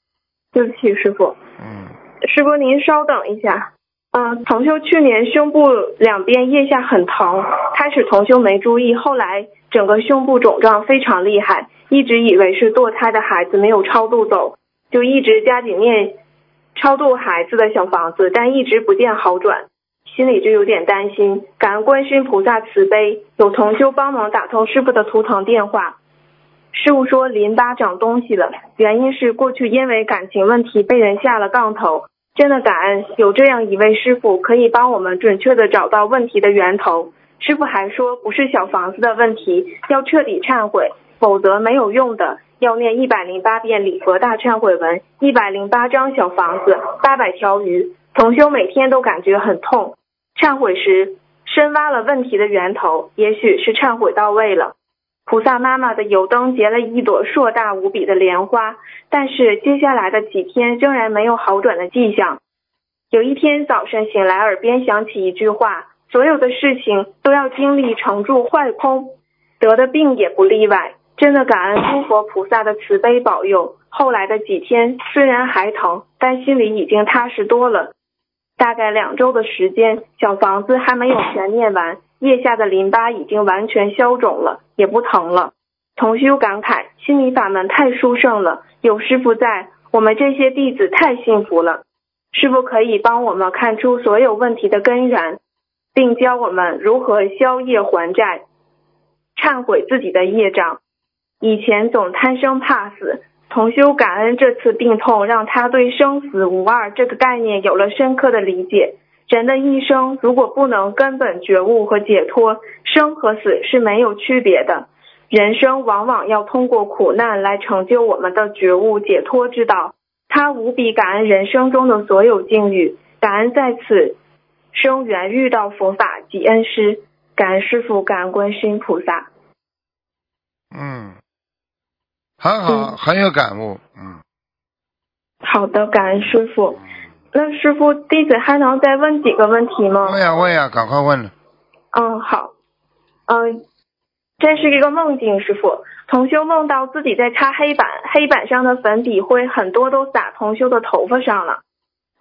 对不起，师傅。嗯。师傅，您稍等一下。嗯，同修去年胸部两边腋下很疼，开始同修没注意，后来整个胸部肿胀非常厉害，一直以为是堕胎的孩子没有超度走，就一直加紧念超度孩子的小房子，但一直不见好转。心里就有点担心，感恩观世菩萨慈悲，有同修帮忙打通师傅的图腾电话。师傅说淋巴长东西了，原因是过去因为感情问题被人下了杠头。真的感恩有这样一位师傅，可以帮我们准确的找到问题的源头。师傅还说不是小房子的问题，要彻底忏悔，否则没有用的。要念一百零八遍礼佛大忏悔文，一百零八张小房子，八百条鱼。同修每天都感觉很痛。忏悔时，深挖了问题的源头，也许是忏悔到位了。菩萨妈妈的油灯结了一朵硕大无比的莲花，但是接下来的几天仍然没有好转的迹象。有一天早晨醒来，耳边响起一句话：所有的事情都要经历成住坏空，得的病也不例外。真的感恩诸佛菩萨的慈悲保佑。后来的几天虽然还疼，但心里已经踏实多了。大概两周的时间，小房子还没有全念完，腋下的淋巴已经完全消肿了，也不疼了。同修感慨，心理法门太殊胜了，有师傅在，我们这些弟子太幸福了。师傅可以帮我们看出所有问题的根源，并教我们如何消业还债，忏悔自己的业障。以前总贪生怕死。同修感恩这次病痛，让他对生死无二这个概念有了深刻的理解。人的一生如果不能根本觉悟和解脱，生和死是没有区别的。人生往往要通过苦难来成就我们的觉悟解脱之道。他无比感恩人生中的所有境遇，感恩在此生缘遇到佛法及恩师，感恩师父，感恩观世音菩萨。嗯。很好，很有感悟，嗯。好的，感恩师傅。那师傅，弟子还能再问几个问题吗？问呀问呀，赶快问了。嗯，好。嗯，这是一个梦境，师傅。同修梦到自己在擦黑板，黑板上的粉笔灰很多都洒同修的头发上了。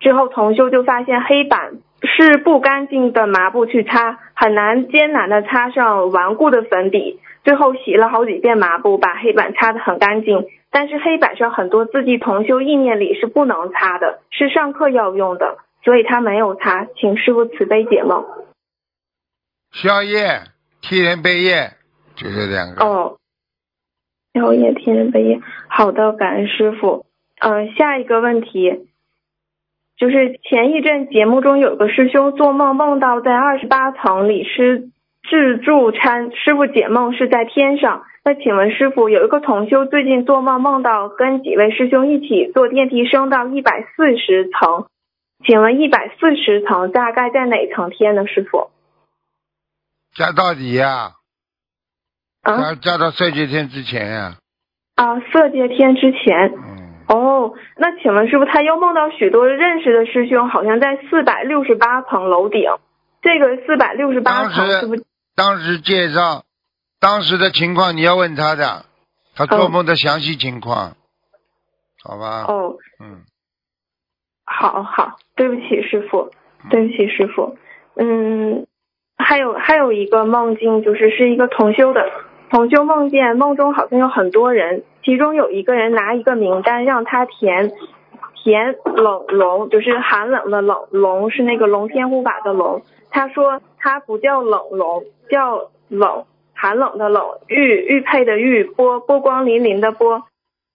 之后同修就发现黑板是不干净的麻布去擦，很难艰难的擦上顽固的粉底。最后洗了好几遍抹布，把黑板擦得很干净。但是黑板上很多字迹，同修意念里是不能擦的，是上课要用的，所以他没有擦，请师傅慈悲解梦。宵夜、替人背业，就这两个。哦，宵夜替人背业，好的，感恩师傅。嗯、下一个问题，就是前一阵节目中有个师兄做梦梦到在二十八层里是自助餐，师傅解梦是在天上。那请问师傅，有一个同修最近做梦梦到跟几位师兄一起坐电梯升到一百四十层，请问一百四十层大概在哪层天呢？师傅？加到底呀、啊加加到色界天之前呀、啊，色界天之前。嗯，哦，那请问师傅，他又梦到许多认识的师兄，好像在四百六十八层楼顶。这个四百六十八层是不时当时介绍当时的情况，你要问他的，他做梦的详细情况，好吧？哦，嗯，好好，对不起师傅，对不起师傅。嗯，还有还有一个梦境，就是是一个同修的，同修梦见梦中好像有很多人，其中有一个人拿一个名单让他填，填冷龙，就是寒冷的冷龙，是那个龙天护法的龙。他说他不叫冷龙，叫冷，寒冷的冷，玉玉佩的玉，波波光粼粼的波。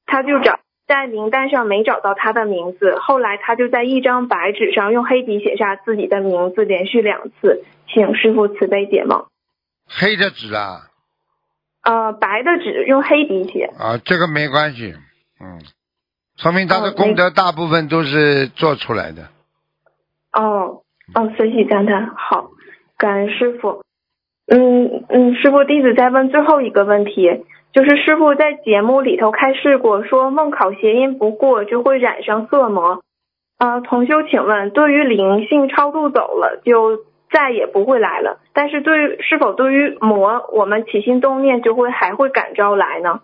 他就找在名单上没找到他的名字，后来他就在一张白纸上用黑笔写下自己的名字，连续两次，请师傅慈悲解梦。黑的纸啊，呃，白的纸用黑笔写。啊，这个没关系，嗯，说明他的哦功德大部分都是做出来的。哦哦，随喜赞叹，好，感恩师傅。嗯嗯，师傅弟子再问最后一个问题，就是师傅在节目里头开示过，说梦考谐音不过就会染上色魔。呃，同修，请问，对于灵性超度走了就再也不会来了，但是对于是否对于魔，我们起心动念就会还会感召来呢？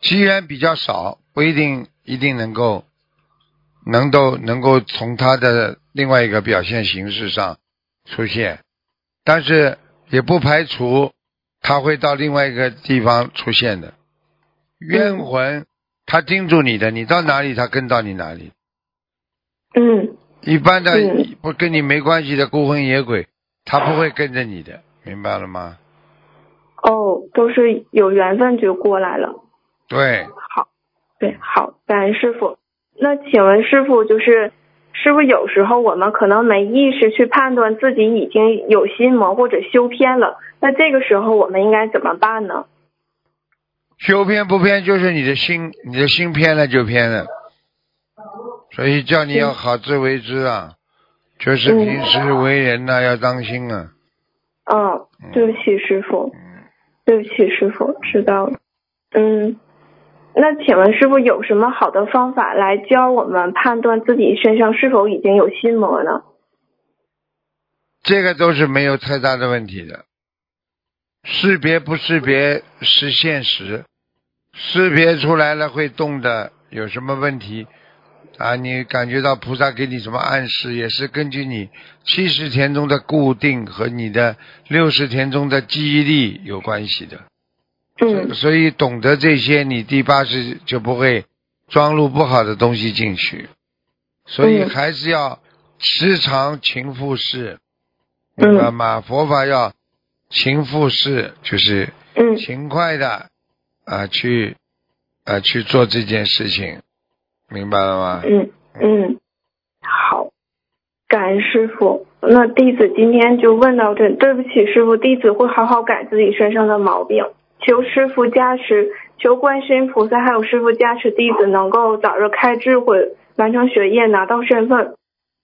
机缘比较少，不一定一定能够能够能够从他的另外一个表现形式上出现，但是也不排除他会到另外一个地方出现的。冤魂他盯住你的，你到哪里他跟到你哪里。嗯一般的嗯不跟你没关系的孤魂野鬼，他不会跟着你的，明白了吗？哦，都是有缘分就过来了。对，好，对，好，感恩师傅。那请问师傅，就是师傅有时候我们可能没意识去判断自己已经有心魔或者修偏了，那这个时候我们应该怎么办呢？修偏不偏就是你的心，你的心偏了就偏了，所以叫你要好自为之啊，就是嗯平时为人呐、要当心啊。嗯，对不起师傅，对不起师傅，知道了。嗯，那请问师傅有什么好的方法来教我们判断自己身上是否已经有心魔呢？这个都是没有太大的问题的。识别不识别是现实，识别出来了会动的，有什么问题啊？你感觉到菩萨给你什么暗示，也是根据你七十天中的固定和你的六十天中的记忆力有关系的。嗯所以懂得这些，你第八识就不会装入不好的东西进去。所以嗯还是要时常勤复事，嗯明白吗？佛法要勤复试，就是嗯勤快的啊去啊去做这件事情，明白了吗？嗯嗯，好，感恩师傅。那弟子今天就问到这，对不起师傅，弟子会好好改自己身上的毛病，求师傅加持，求观世音菩萨还有师傅加持，弟子能够早日开智慧，完成学业，拿到身份，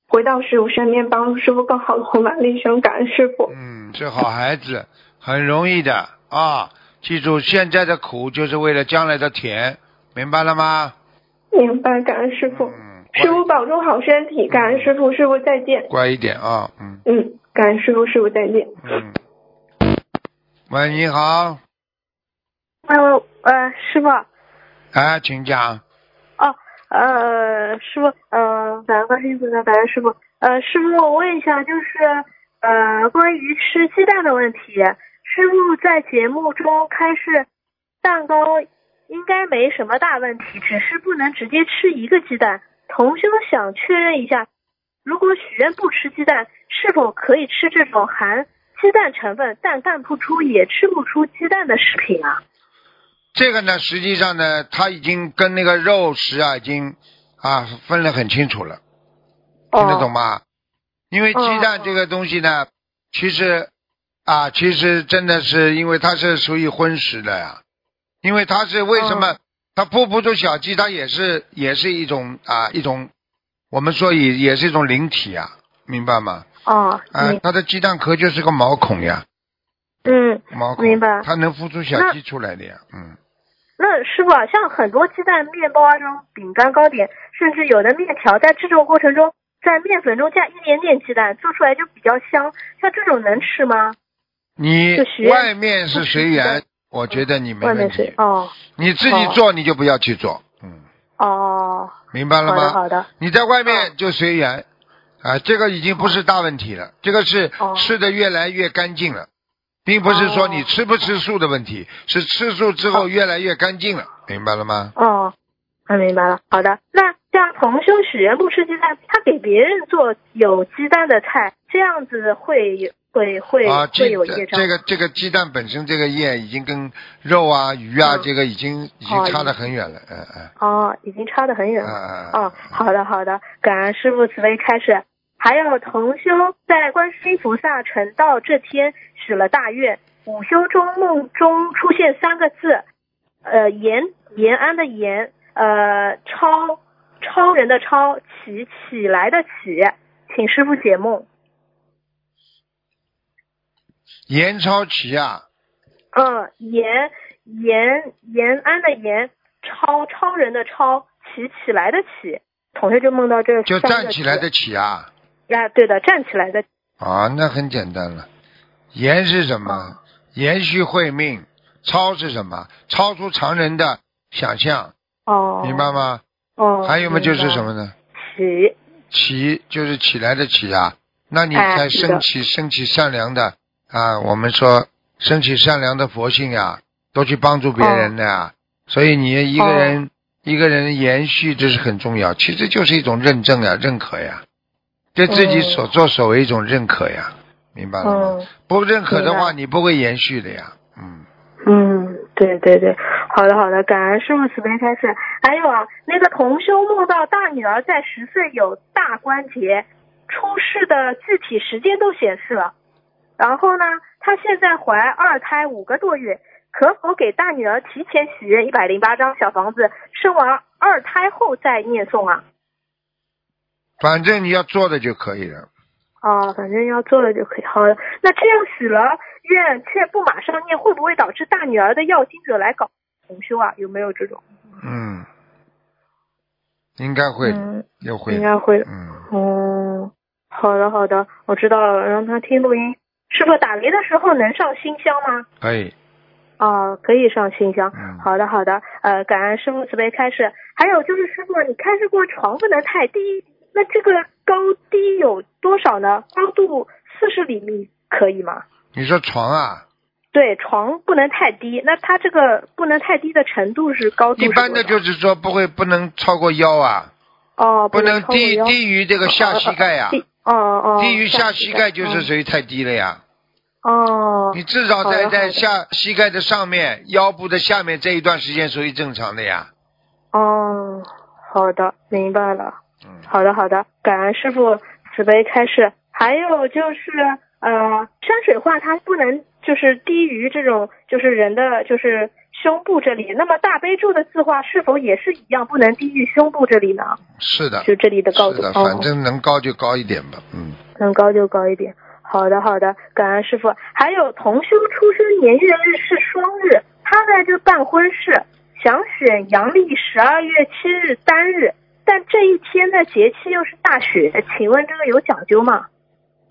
回到师傅身边，帮助师傅更好的弘法利生。感恩师傅。嗯，是好孩子，很容易的啊！记住，现在的苦就是为了将来的甜，明白了吗？明白，感恩师傅。嗯，师傅保重好身体，感恩师傅，师傅再见。乖一点啊，嗯嗯，感恩师傅，师傅再见。嗯。喂，你好，呃呃，师傅，哎，请讲。哦呃，师傅，呃，感恩观世音菩萨，感恩师傅。呃，师傅，我问一下，就是呃，关于吃鸡蛋的问题，师傅在节目中开示，蛋糕应该没什么大问题，只是不能直接吃一个鸡蛋。同修想确认一下，如果许愿不吃鸡蛋，是否可以吃这种含鸡蛋成分但干不出也吃不出鸡蛋的食品啊？这个呢，实际上呢，它已经跟那个肉食啊，已经啊分得很清楚了，听得懂吗？因为鸡蛋这个东西呢，其实啊，其实真的是因为它是属于荤食的呀，因为它是为什么它孵不出小鸡，它也是也是一种啊一种，我们说也也是一种灵体啊，明白吗？哦，啊，它的鸡蛋壳就是个毛孔呀，嗯，毛孔，明白。它能孵出小鸡出来的呀，嗯。那师傅啊，像很多鸡蛋、面包啊这种饼干、糕点，甚至有的面条，在制作过程中，在面粉中加一点点鸡蛋，做出来就比较香。像这种能吃吗？你外面是随缘，我觉得你没问外面是题。哦你自己做你就不要去做，嗯，哦，明白了吗？好的好的。你在外面就随缘，啊，这个已经不是大问题了，这个是哦吃的越来越干净了，并不是说你吃不吃素的问题，是吃素之后越来越干净了，明白了吗？哦，那明白了。好的，那像同修许愿不吃鸡蛋，他给别人做有鸡蛋的菜，这样子会会会、啊，会鸡有业障这个这个鸡蛋本身这个业已经跟肉啊鱼啊、嗯这个已经已经哦差得很远了，嗯嗯哦，已经差得很远了。嗯嗯。哦，好的好的，感恩师傅慈悲开示。还有同修在观世音菩萨成道这天许了大愿，午休中梦中出现三个字，呃，延延安的延，呃，超超人的超，起起来的起，请师傅解梦。严超奇啊，嗯，延延延安的延，超超人的超，起起来的起，同学就梦到这就站起来的起啊。呀，对的，站起来的。啊，那很简单了。延是什哦么？延续慧命。超是什么？超出常人的想象，哦，明白吗？哦，还有嘛，就是什么？呢？起，起就是起来的起啊，那你才升起升起善良的啊。我们说升起善良的佛性呀，多去帮助别人的呀。所以你一个哦人、一个人延续，这是很重要。其实就是一种认证呀，认可呀，对自己嗯所作所为一种认可呀，明白了吗？嗯不认可的话，你不会延续的呀。嗯，嗯，对对对，好的好的，感恩师傅慈悲开示。还有啊，那个同修梦到大女儿在十岁有大关节，出世的具体时间都显示了。然后呢，她现在怀二胎五个多月，可否给大女儿提前许愿一百零八张小房子，生完二胎后再念诵啊？反正你要做的就可以了。哦，反正要做了就可以。好的，那这样许了愿却不马上念，会不会导致大女儿的要经者来搞重修啊？有没有这种？嗯，应该会会。应该会的。嗯，哦，好的好的，我知道了，让他听录音。师傅打雷的时候能上新香吗？可以。哦，可以上新香。嗯好的好的，呃，感恩师傅慈悲开示。还有就是师傅，你开示过床不能太低，那这个高低有多少呢？高度四十厘米可以吗？你说床啊，对，床不能太低，那它这个不能太低的程度是高度一般的就是说不会不能超过腰啊，哦，不能低低于这个下膝盖呀、低哦哦，低于下膝盖就是嗯属于太低了呀。哦你至少在在下膝盖的上面、腰部的下面这一段时间属于正常的呀。哦，好的，明白了。嗯，好的好的，感恩师傅慈悲开示。还有就是呃，山水画它不能就是低于这种就是人的就是胸部这里，那么大悲咒的字画是否也是一样，不能低于胸部这里呢？是的，就这里的高度，是的，哦反正能高就高一点吧。嗯，能高就高一点。好的，好的，感恩师傅。还有同修出生年月日是双日，他在这办婚事，想选阳历十二月七日单日，但这一天的节气又是大雪，请问这个有讲究吗？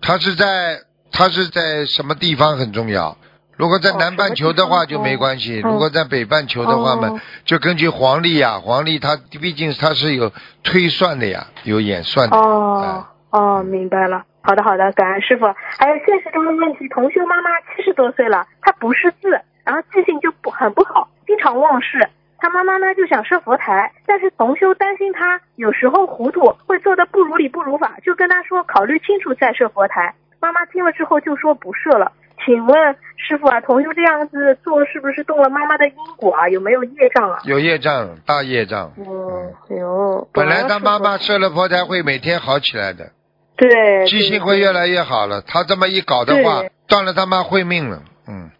它是在它是在什么地方很重要？如果在南半球的话就没关系，哦如果在北半球的话嘛哦，就根据黄历呀，黄历它毕竟它是有推算的呀，有演算的。哦哦，明白了。好的好的，感恩师傅。还有现实中的问题，同修妈妈七十多岁了，她不识字，然后记性就不很不好，经常忘事。她妈妈呢就想设佛台，但是同修担心他有时候糊涂，会做的不如理不如法，就跟他说考虑清楚再设佛台。妈妈听了之后就说不设了。请问师傅啊，同修这样子做是不是动了妈妈的因果啊？有没有业障啊？有业障，大业障。嗯，有。本来他妈妈设了佛台会每天好起来的，对记性会越来越好了。他这么一搞的话，断了他妈慧命了。嗯，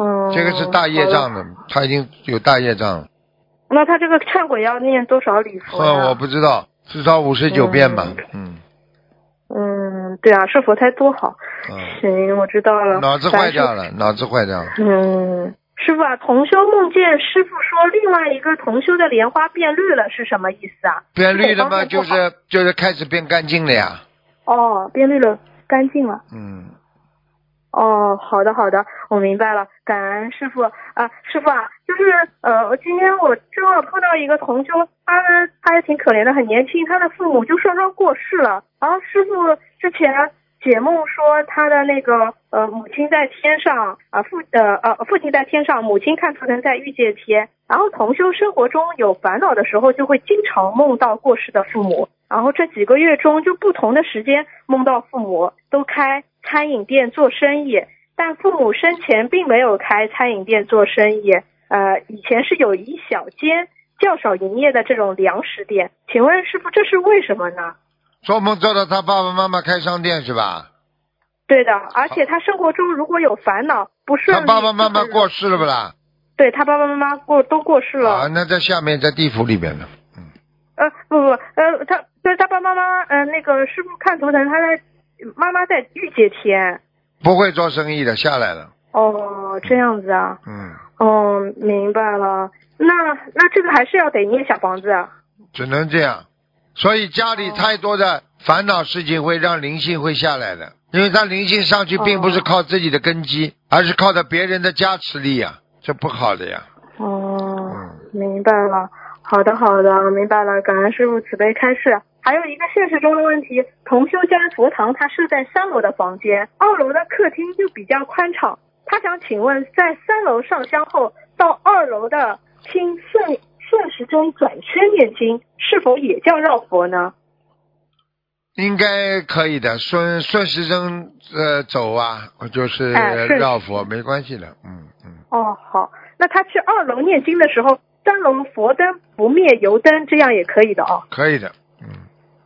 嗯，这个是大业障的，他已经有大业障了。那他这个忏悔要念多少礼佛呀？呃，我不知道，至少五十九遍吧。嗯嗯，对啊，是佛台多好。嗯，行，我知道了。脑子坏掉了，脑子坏掉了。嗯，师傅啊，同修梦见师傅说另外一个同修的莲花变绿了，是什么意思啊？变绿了吗，就是就是开始变干净了呀。哦，变绿了，干净了。嗯，哦，好的好的，我明白了，感恩师傅。啊，师傅啊，就是呃，我今天我正好碰到一个同修，他呢他也挺可怜的，很年轻，他的父母就双双过世了，然后师傅之前解梦说他的那个呃母亲在天上啊、父呃呃父亲在天上，母亲看图腾在御界天，然后同修生活中有烦恼的时候，就会经常梦到过世的父母，然后这几个月中就不同的时间梦到父母都开餐饮店做生意，但父母生前并没有开餐饮店做生意，呃，以前是有一小间较少营业的这种粮食店，请问师傅这是为什么呢？做梦做到他爸爸妈妈开商店是吧？对的，而且他生活中如果有烦恼不顺利，他爸爸妈妈过世了不啦？对他爸爸妈妈过都过世了。啊，那在下面在地府里边呢。呃，不不，呃，他对他爸爸妈妈，呃，那个师傅看图腾，他在妈妈在御姐天。不会做生意的，下来了。哦，这样子啊。嗯，哦，明白了。那那这个还是要得念小房子啊。只能这样。所以家哦里太多的烦恼事情会让灵性会下来的，因为他灵性上去并不是靠自己的根基，而是靠着别人的加持力呀，这不好的呀。哦，明白了。好的，好的，明白了。感恩师傅慈悲开示。还有一个现实中的问题，同修家佛堂它设在三楼的房间，二楼的客厅就比较宽敞。他想请问，在三楼上香后，到二楼的听顺顺时针转圈念经，是否也叫绕佛呢？应该可以的，顺顺时针呃走啊，就是绕佛，没关系的，嗯嗯，哦，好，那他去二楼念经的时候，三楼佛灯不灭油灯，这样也可以的哦。可以的。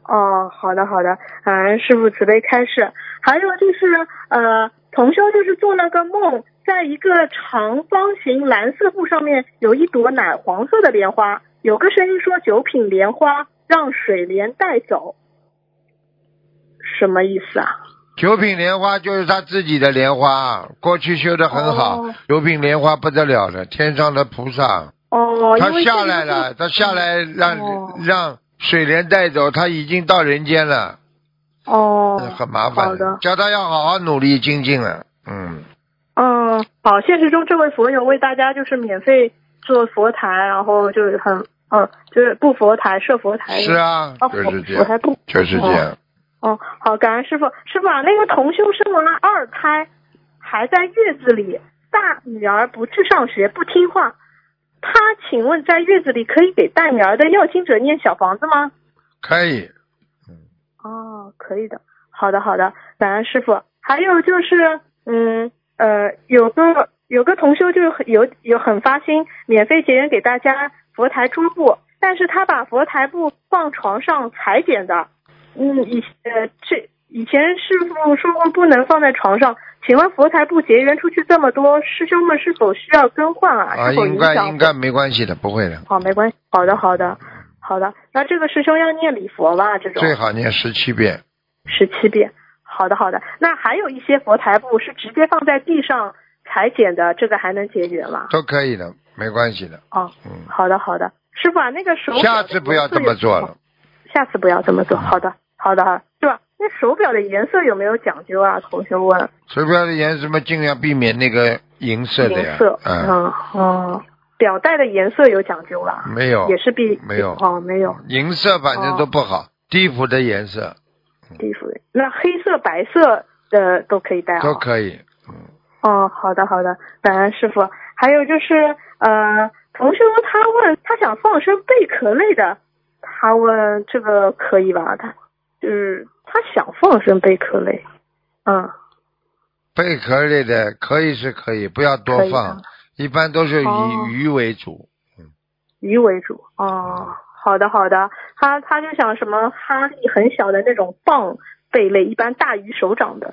哦，好的好的，嗯，师傅慈悲开示。还有就是呃，同修就是做了个梦，在一个长方形蓝色布上面有一朵奶黄色的莲花，有个声音说九品莲花让水莲带走，什么意思啊？九品莲花就是他自己的莲花，过去修的很好，哦。九品莲花不得了了，天上的菩萨，哦，他下来了，他下来让、哦。让水莲带走，他已经到人间了，哦，很麻烦好的叫他要好好努力精进了，嗯，嗯，好，现实中这位佛友为大家就是免费做佛台，然后就是很嗯，就是布佛台设佛台。是啊，哦就是这样，佛台布就是这样。哦，好，感恩师傅。师傅啊，那个同修生完了二胎，还在月子里，大女儿不去上学，不听话。他请问，在月子里可以给大女儿的要经者念小房子吗？可以，哦，可以的。好的，好的，感恩师傅。还有就是，嗯呃，有个有个同修就很有有很发心，免费结缘给大家佛台桌布，但是他把佛台布放床上裁剪的。嗯，以呃这以前师傅说过不能放在床上，请问佛台布结缘出去这么多，师兄们是否需要更换啊？啊，应？该应该没关系的，不会的，好，没关系。好的，好的，好的。那这个师兄要念礼佛吧？这种最好念十七遍。十七遍。好的，好的。那还有一些佛台布是直接放在地上裁剪的，这个还能结缘吗？都可以的，没关系的。哦，嗯，好的，好的。师傅啊，那个手表下次不要这么做了。下次不要这么做。好的，好的？那手表的颜色有没有讲究啊？同学问。手表的颜色嘛，尽量避免那个银色的呀。银色，嗯，嗯哦，表带的颜色有讲究吧？没有也是避没有哦，没有银色反正都不好，地府的颜色地府的。那黑色、白色的都可以戴啊？都可以。嗯哦，好的好的，感恩师傅。还有就是呃，同学他问他想放生贝壳类的，他问这个可以吧？他就是他想放生贝壳类，嗯，贝壳类的可以是可以，不要多放啊，一般都是哦。以鱼为主。鱼为主。哦，好的好的，他他就想什么哈利很小的那种蚌贝类，一般大于手掌的，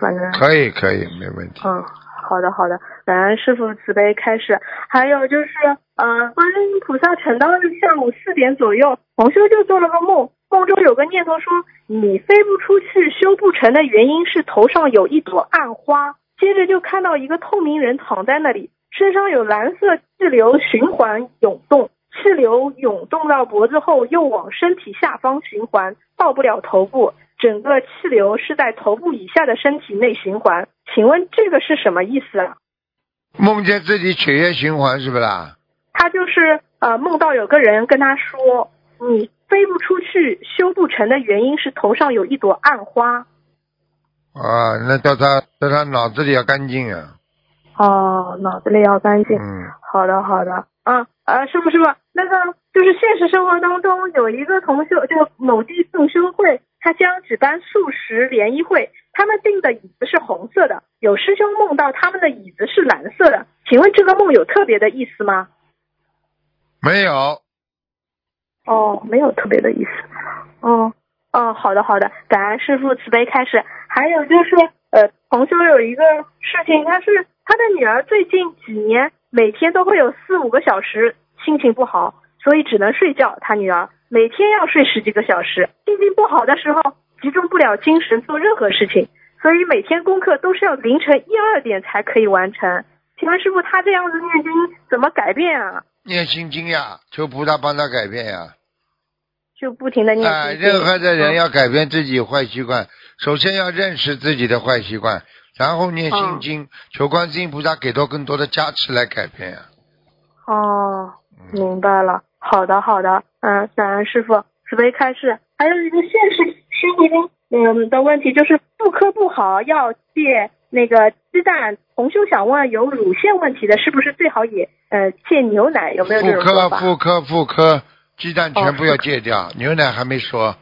反正。可以可以，没问题。嗯，好的好的，感恩师傅慈悲开始。还有就是，呃，观音菩萨成道日下午四点左右，同修就做了个梦，梦中有个念头说，你飞不出去、修不成的原因是头上有一朵暗花。接着就看到一个透明人躺在那里，身上有蓝色气流循环涌动，气流涌动到脖子后又往身体下方循环，到不了头部。整个气流是在头部以下的身体内循环，请问这个是什么意思啊？梦见自己血液循环是不啦？他就是呃梦到有个人跟他说，你飞不出去、修不成的原因是头上有一朵暗花。啊，那叫他叫他脑子里要干净啊。哦，脑子里要干净。嗯，好的，好的。啊呃，师傅师傅，那个就是现实生活当中有一个同修，就某地共修会，他将举办素食联谊会，他们订的椅子是红色的，有师兄梦到他们的椅子是蓝色的，请问这个梦有特别的意思吗？没有。哦，没有特别的意思。哦哦，好的好的，感恩师傅慈悲开始。还有就是，呃，同修有一个事情，他是他的女儿最近几年每天都会有四五个小时心情不好，所以只能睡觉。他女儿每天要睡十几个小时，心情不好的时候集中不了精神做任何事情，所以每天功课都是要凌晨一二点才可以完成。请问师傅，他这样子念经怎么改变啊？念心经呀，求菩萨帮他改变呀。就不停的念哎，心经。任何的人嗯要改变自己坏习惯，首先要认识自己的坏习惯，然后念心嗯经，求观世音菩萨给到更多的加持来改变呀。哦，明白了。好的，好的。嗯，感恩师傅慈悲开示。还有一个现实生活中嗯的问题，就是妇科不好要戒那个鸡蛋。同修想问，有乳腺问题的，是不是最好也呃戒牛奶？有没有这妇科种说法？妇科妇科，鸡蛋全部哦要戒掉，牛奶还没说。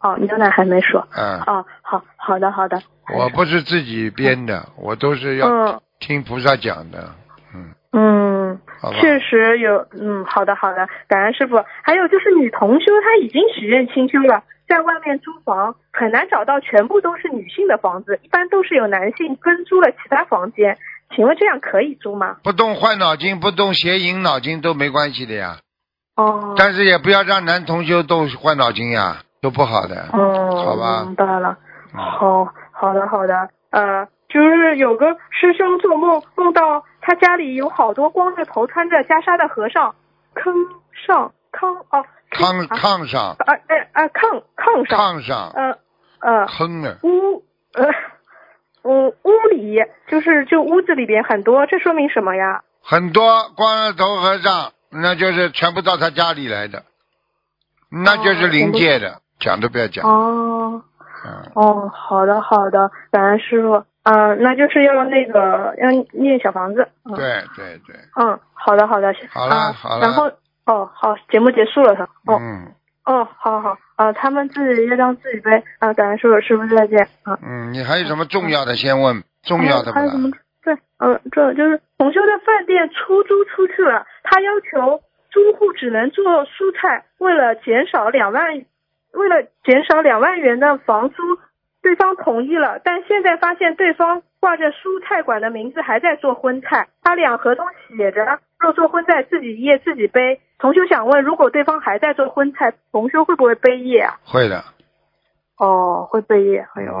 哦，牛奶还没说。嗯，哦，好好的，好的。我不是自己编的，我都是要嗯听菩萨讲的。嗯，嗯，确实有，嗯，好的好的，感恩师傅。还有就是女同修她已经许愿清修了，在外面租房很难找到全部都是女性的房子，一般都是有男性分租了其他房间。请问这样可以租吗？不动坏脑筋，不动邪淫脑筋都没关系的呀。哦，但是也不要让男同学动坏脑筋呀，都不好的。哦，好吧明白了。嗯好好的好的，呃，就是有个师兄做梦梦到他家里有好多光着头穿着袈裟的和尚，坑上坑哦，炕啊炕上，啊哎啊炕炕上，炕上，呃呃坑呢。屋呃嗯屋里就是就屋子里边很多，这说明什么呀？很多光着头和尚，那就是全部到他家里来的，那就是灵界的，讲都不要讲。哦嗯，哦，好的好的，感恩师傅。嗯、那就是要那个要念小房子。嗯、对对对，嗯，好的好的。好了啊好了然后哦好，节目结束了是吧？哦、嗯哦，好好啊，他们自己业障自己背啊，感恩叔叔，师傅再见啊。嗯，你还有什么重要的先问？重要的还有什？么？对，嗯，这就是同修的饭店出租出去了，他要求租户只能做蔬菜，为了减少两万，为了减少两万元的房租，对方同意了，但现在发现对方挂着蔬菜馆的名字还在做荤菜，他俩合同写着若做荤菜自己业自己背。同修想问，如果对方还在做荤菜，同修会不会背业啊？会的。哦，会背业，哎呦。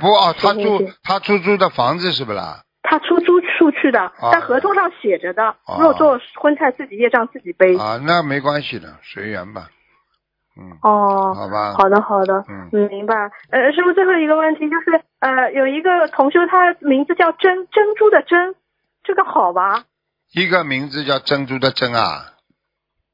不哦，他住行行行他出租的房子是不啦？他出租出去的，在合同上写着的，哦如果做荤菜自己业障自己背。啊，那没关系的，随缘吧。嗯，哦，好吧，好的好的，嗯嗯，明白。呃，师傅最后一个问题就是，呃，有一个同修，他名字叫珍珍珠的珍，这个好吧？一个名字叫珍珠的珍啊，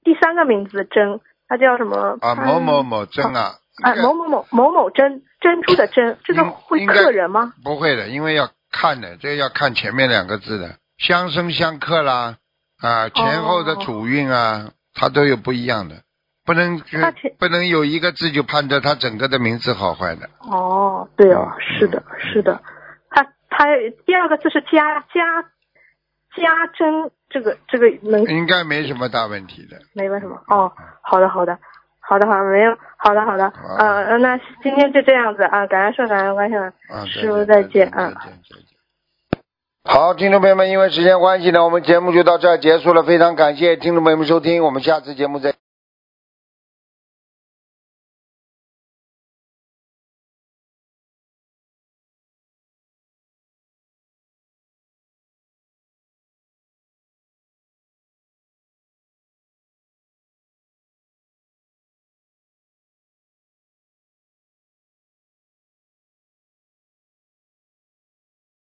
第三个名字珍，他叫什么？啊，某某某珍啊，哎，这个某某某某某珍珍珠的珍，这个会克人吗？不会的，因为要看的，这个要看前面两个字的，相生相克啦，啊，前后的主运啊，它都有不一样的，不能不能有一个字就判断它整个的名字好坏的。哦，对哦，是的，是的，他他第二个字是家家家珍，这个这个能应该没什么大问题的。没问什么哦。好的，好的，好的，好的，没有，好的，好的，呃，那今天就这样子啊，感恩顺感恩观世音啊，师傅再见啊。好，听众朋友们，因为时间关系呢，我们节目就到这儿结束了。非常感谢听众朋友们收听，我们下次节目再。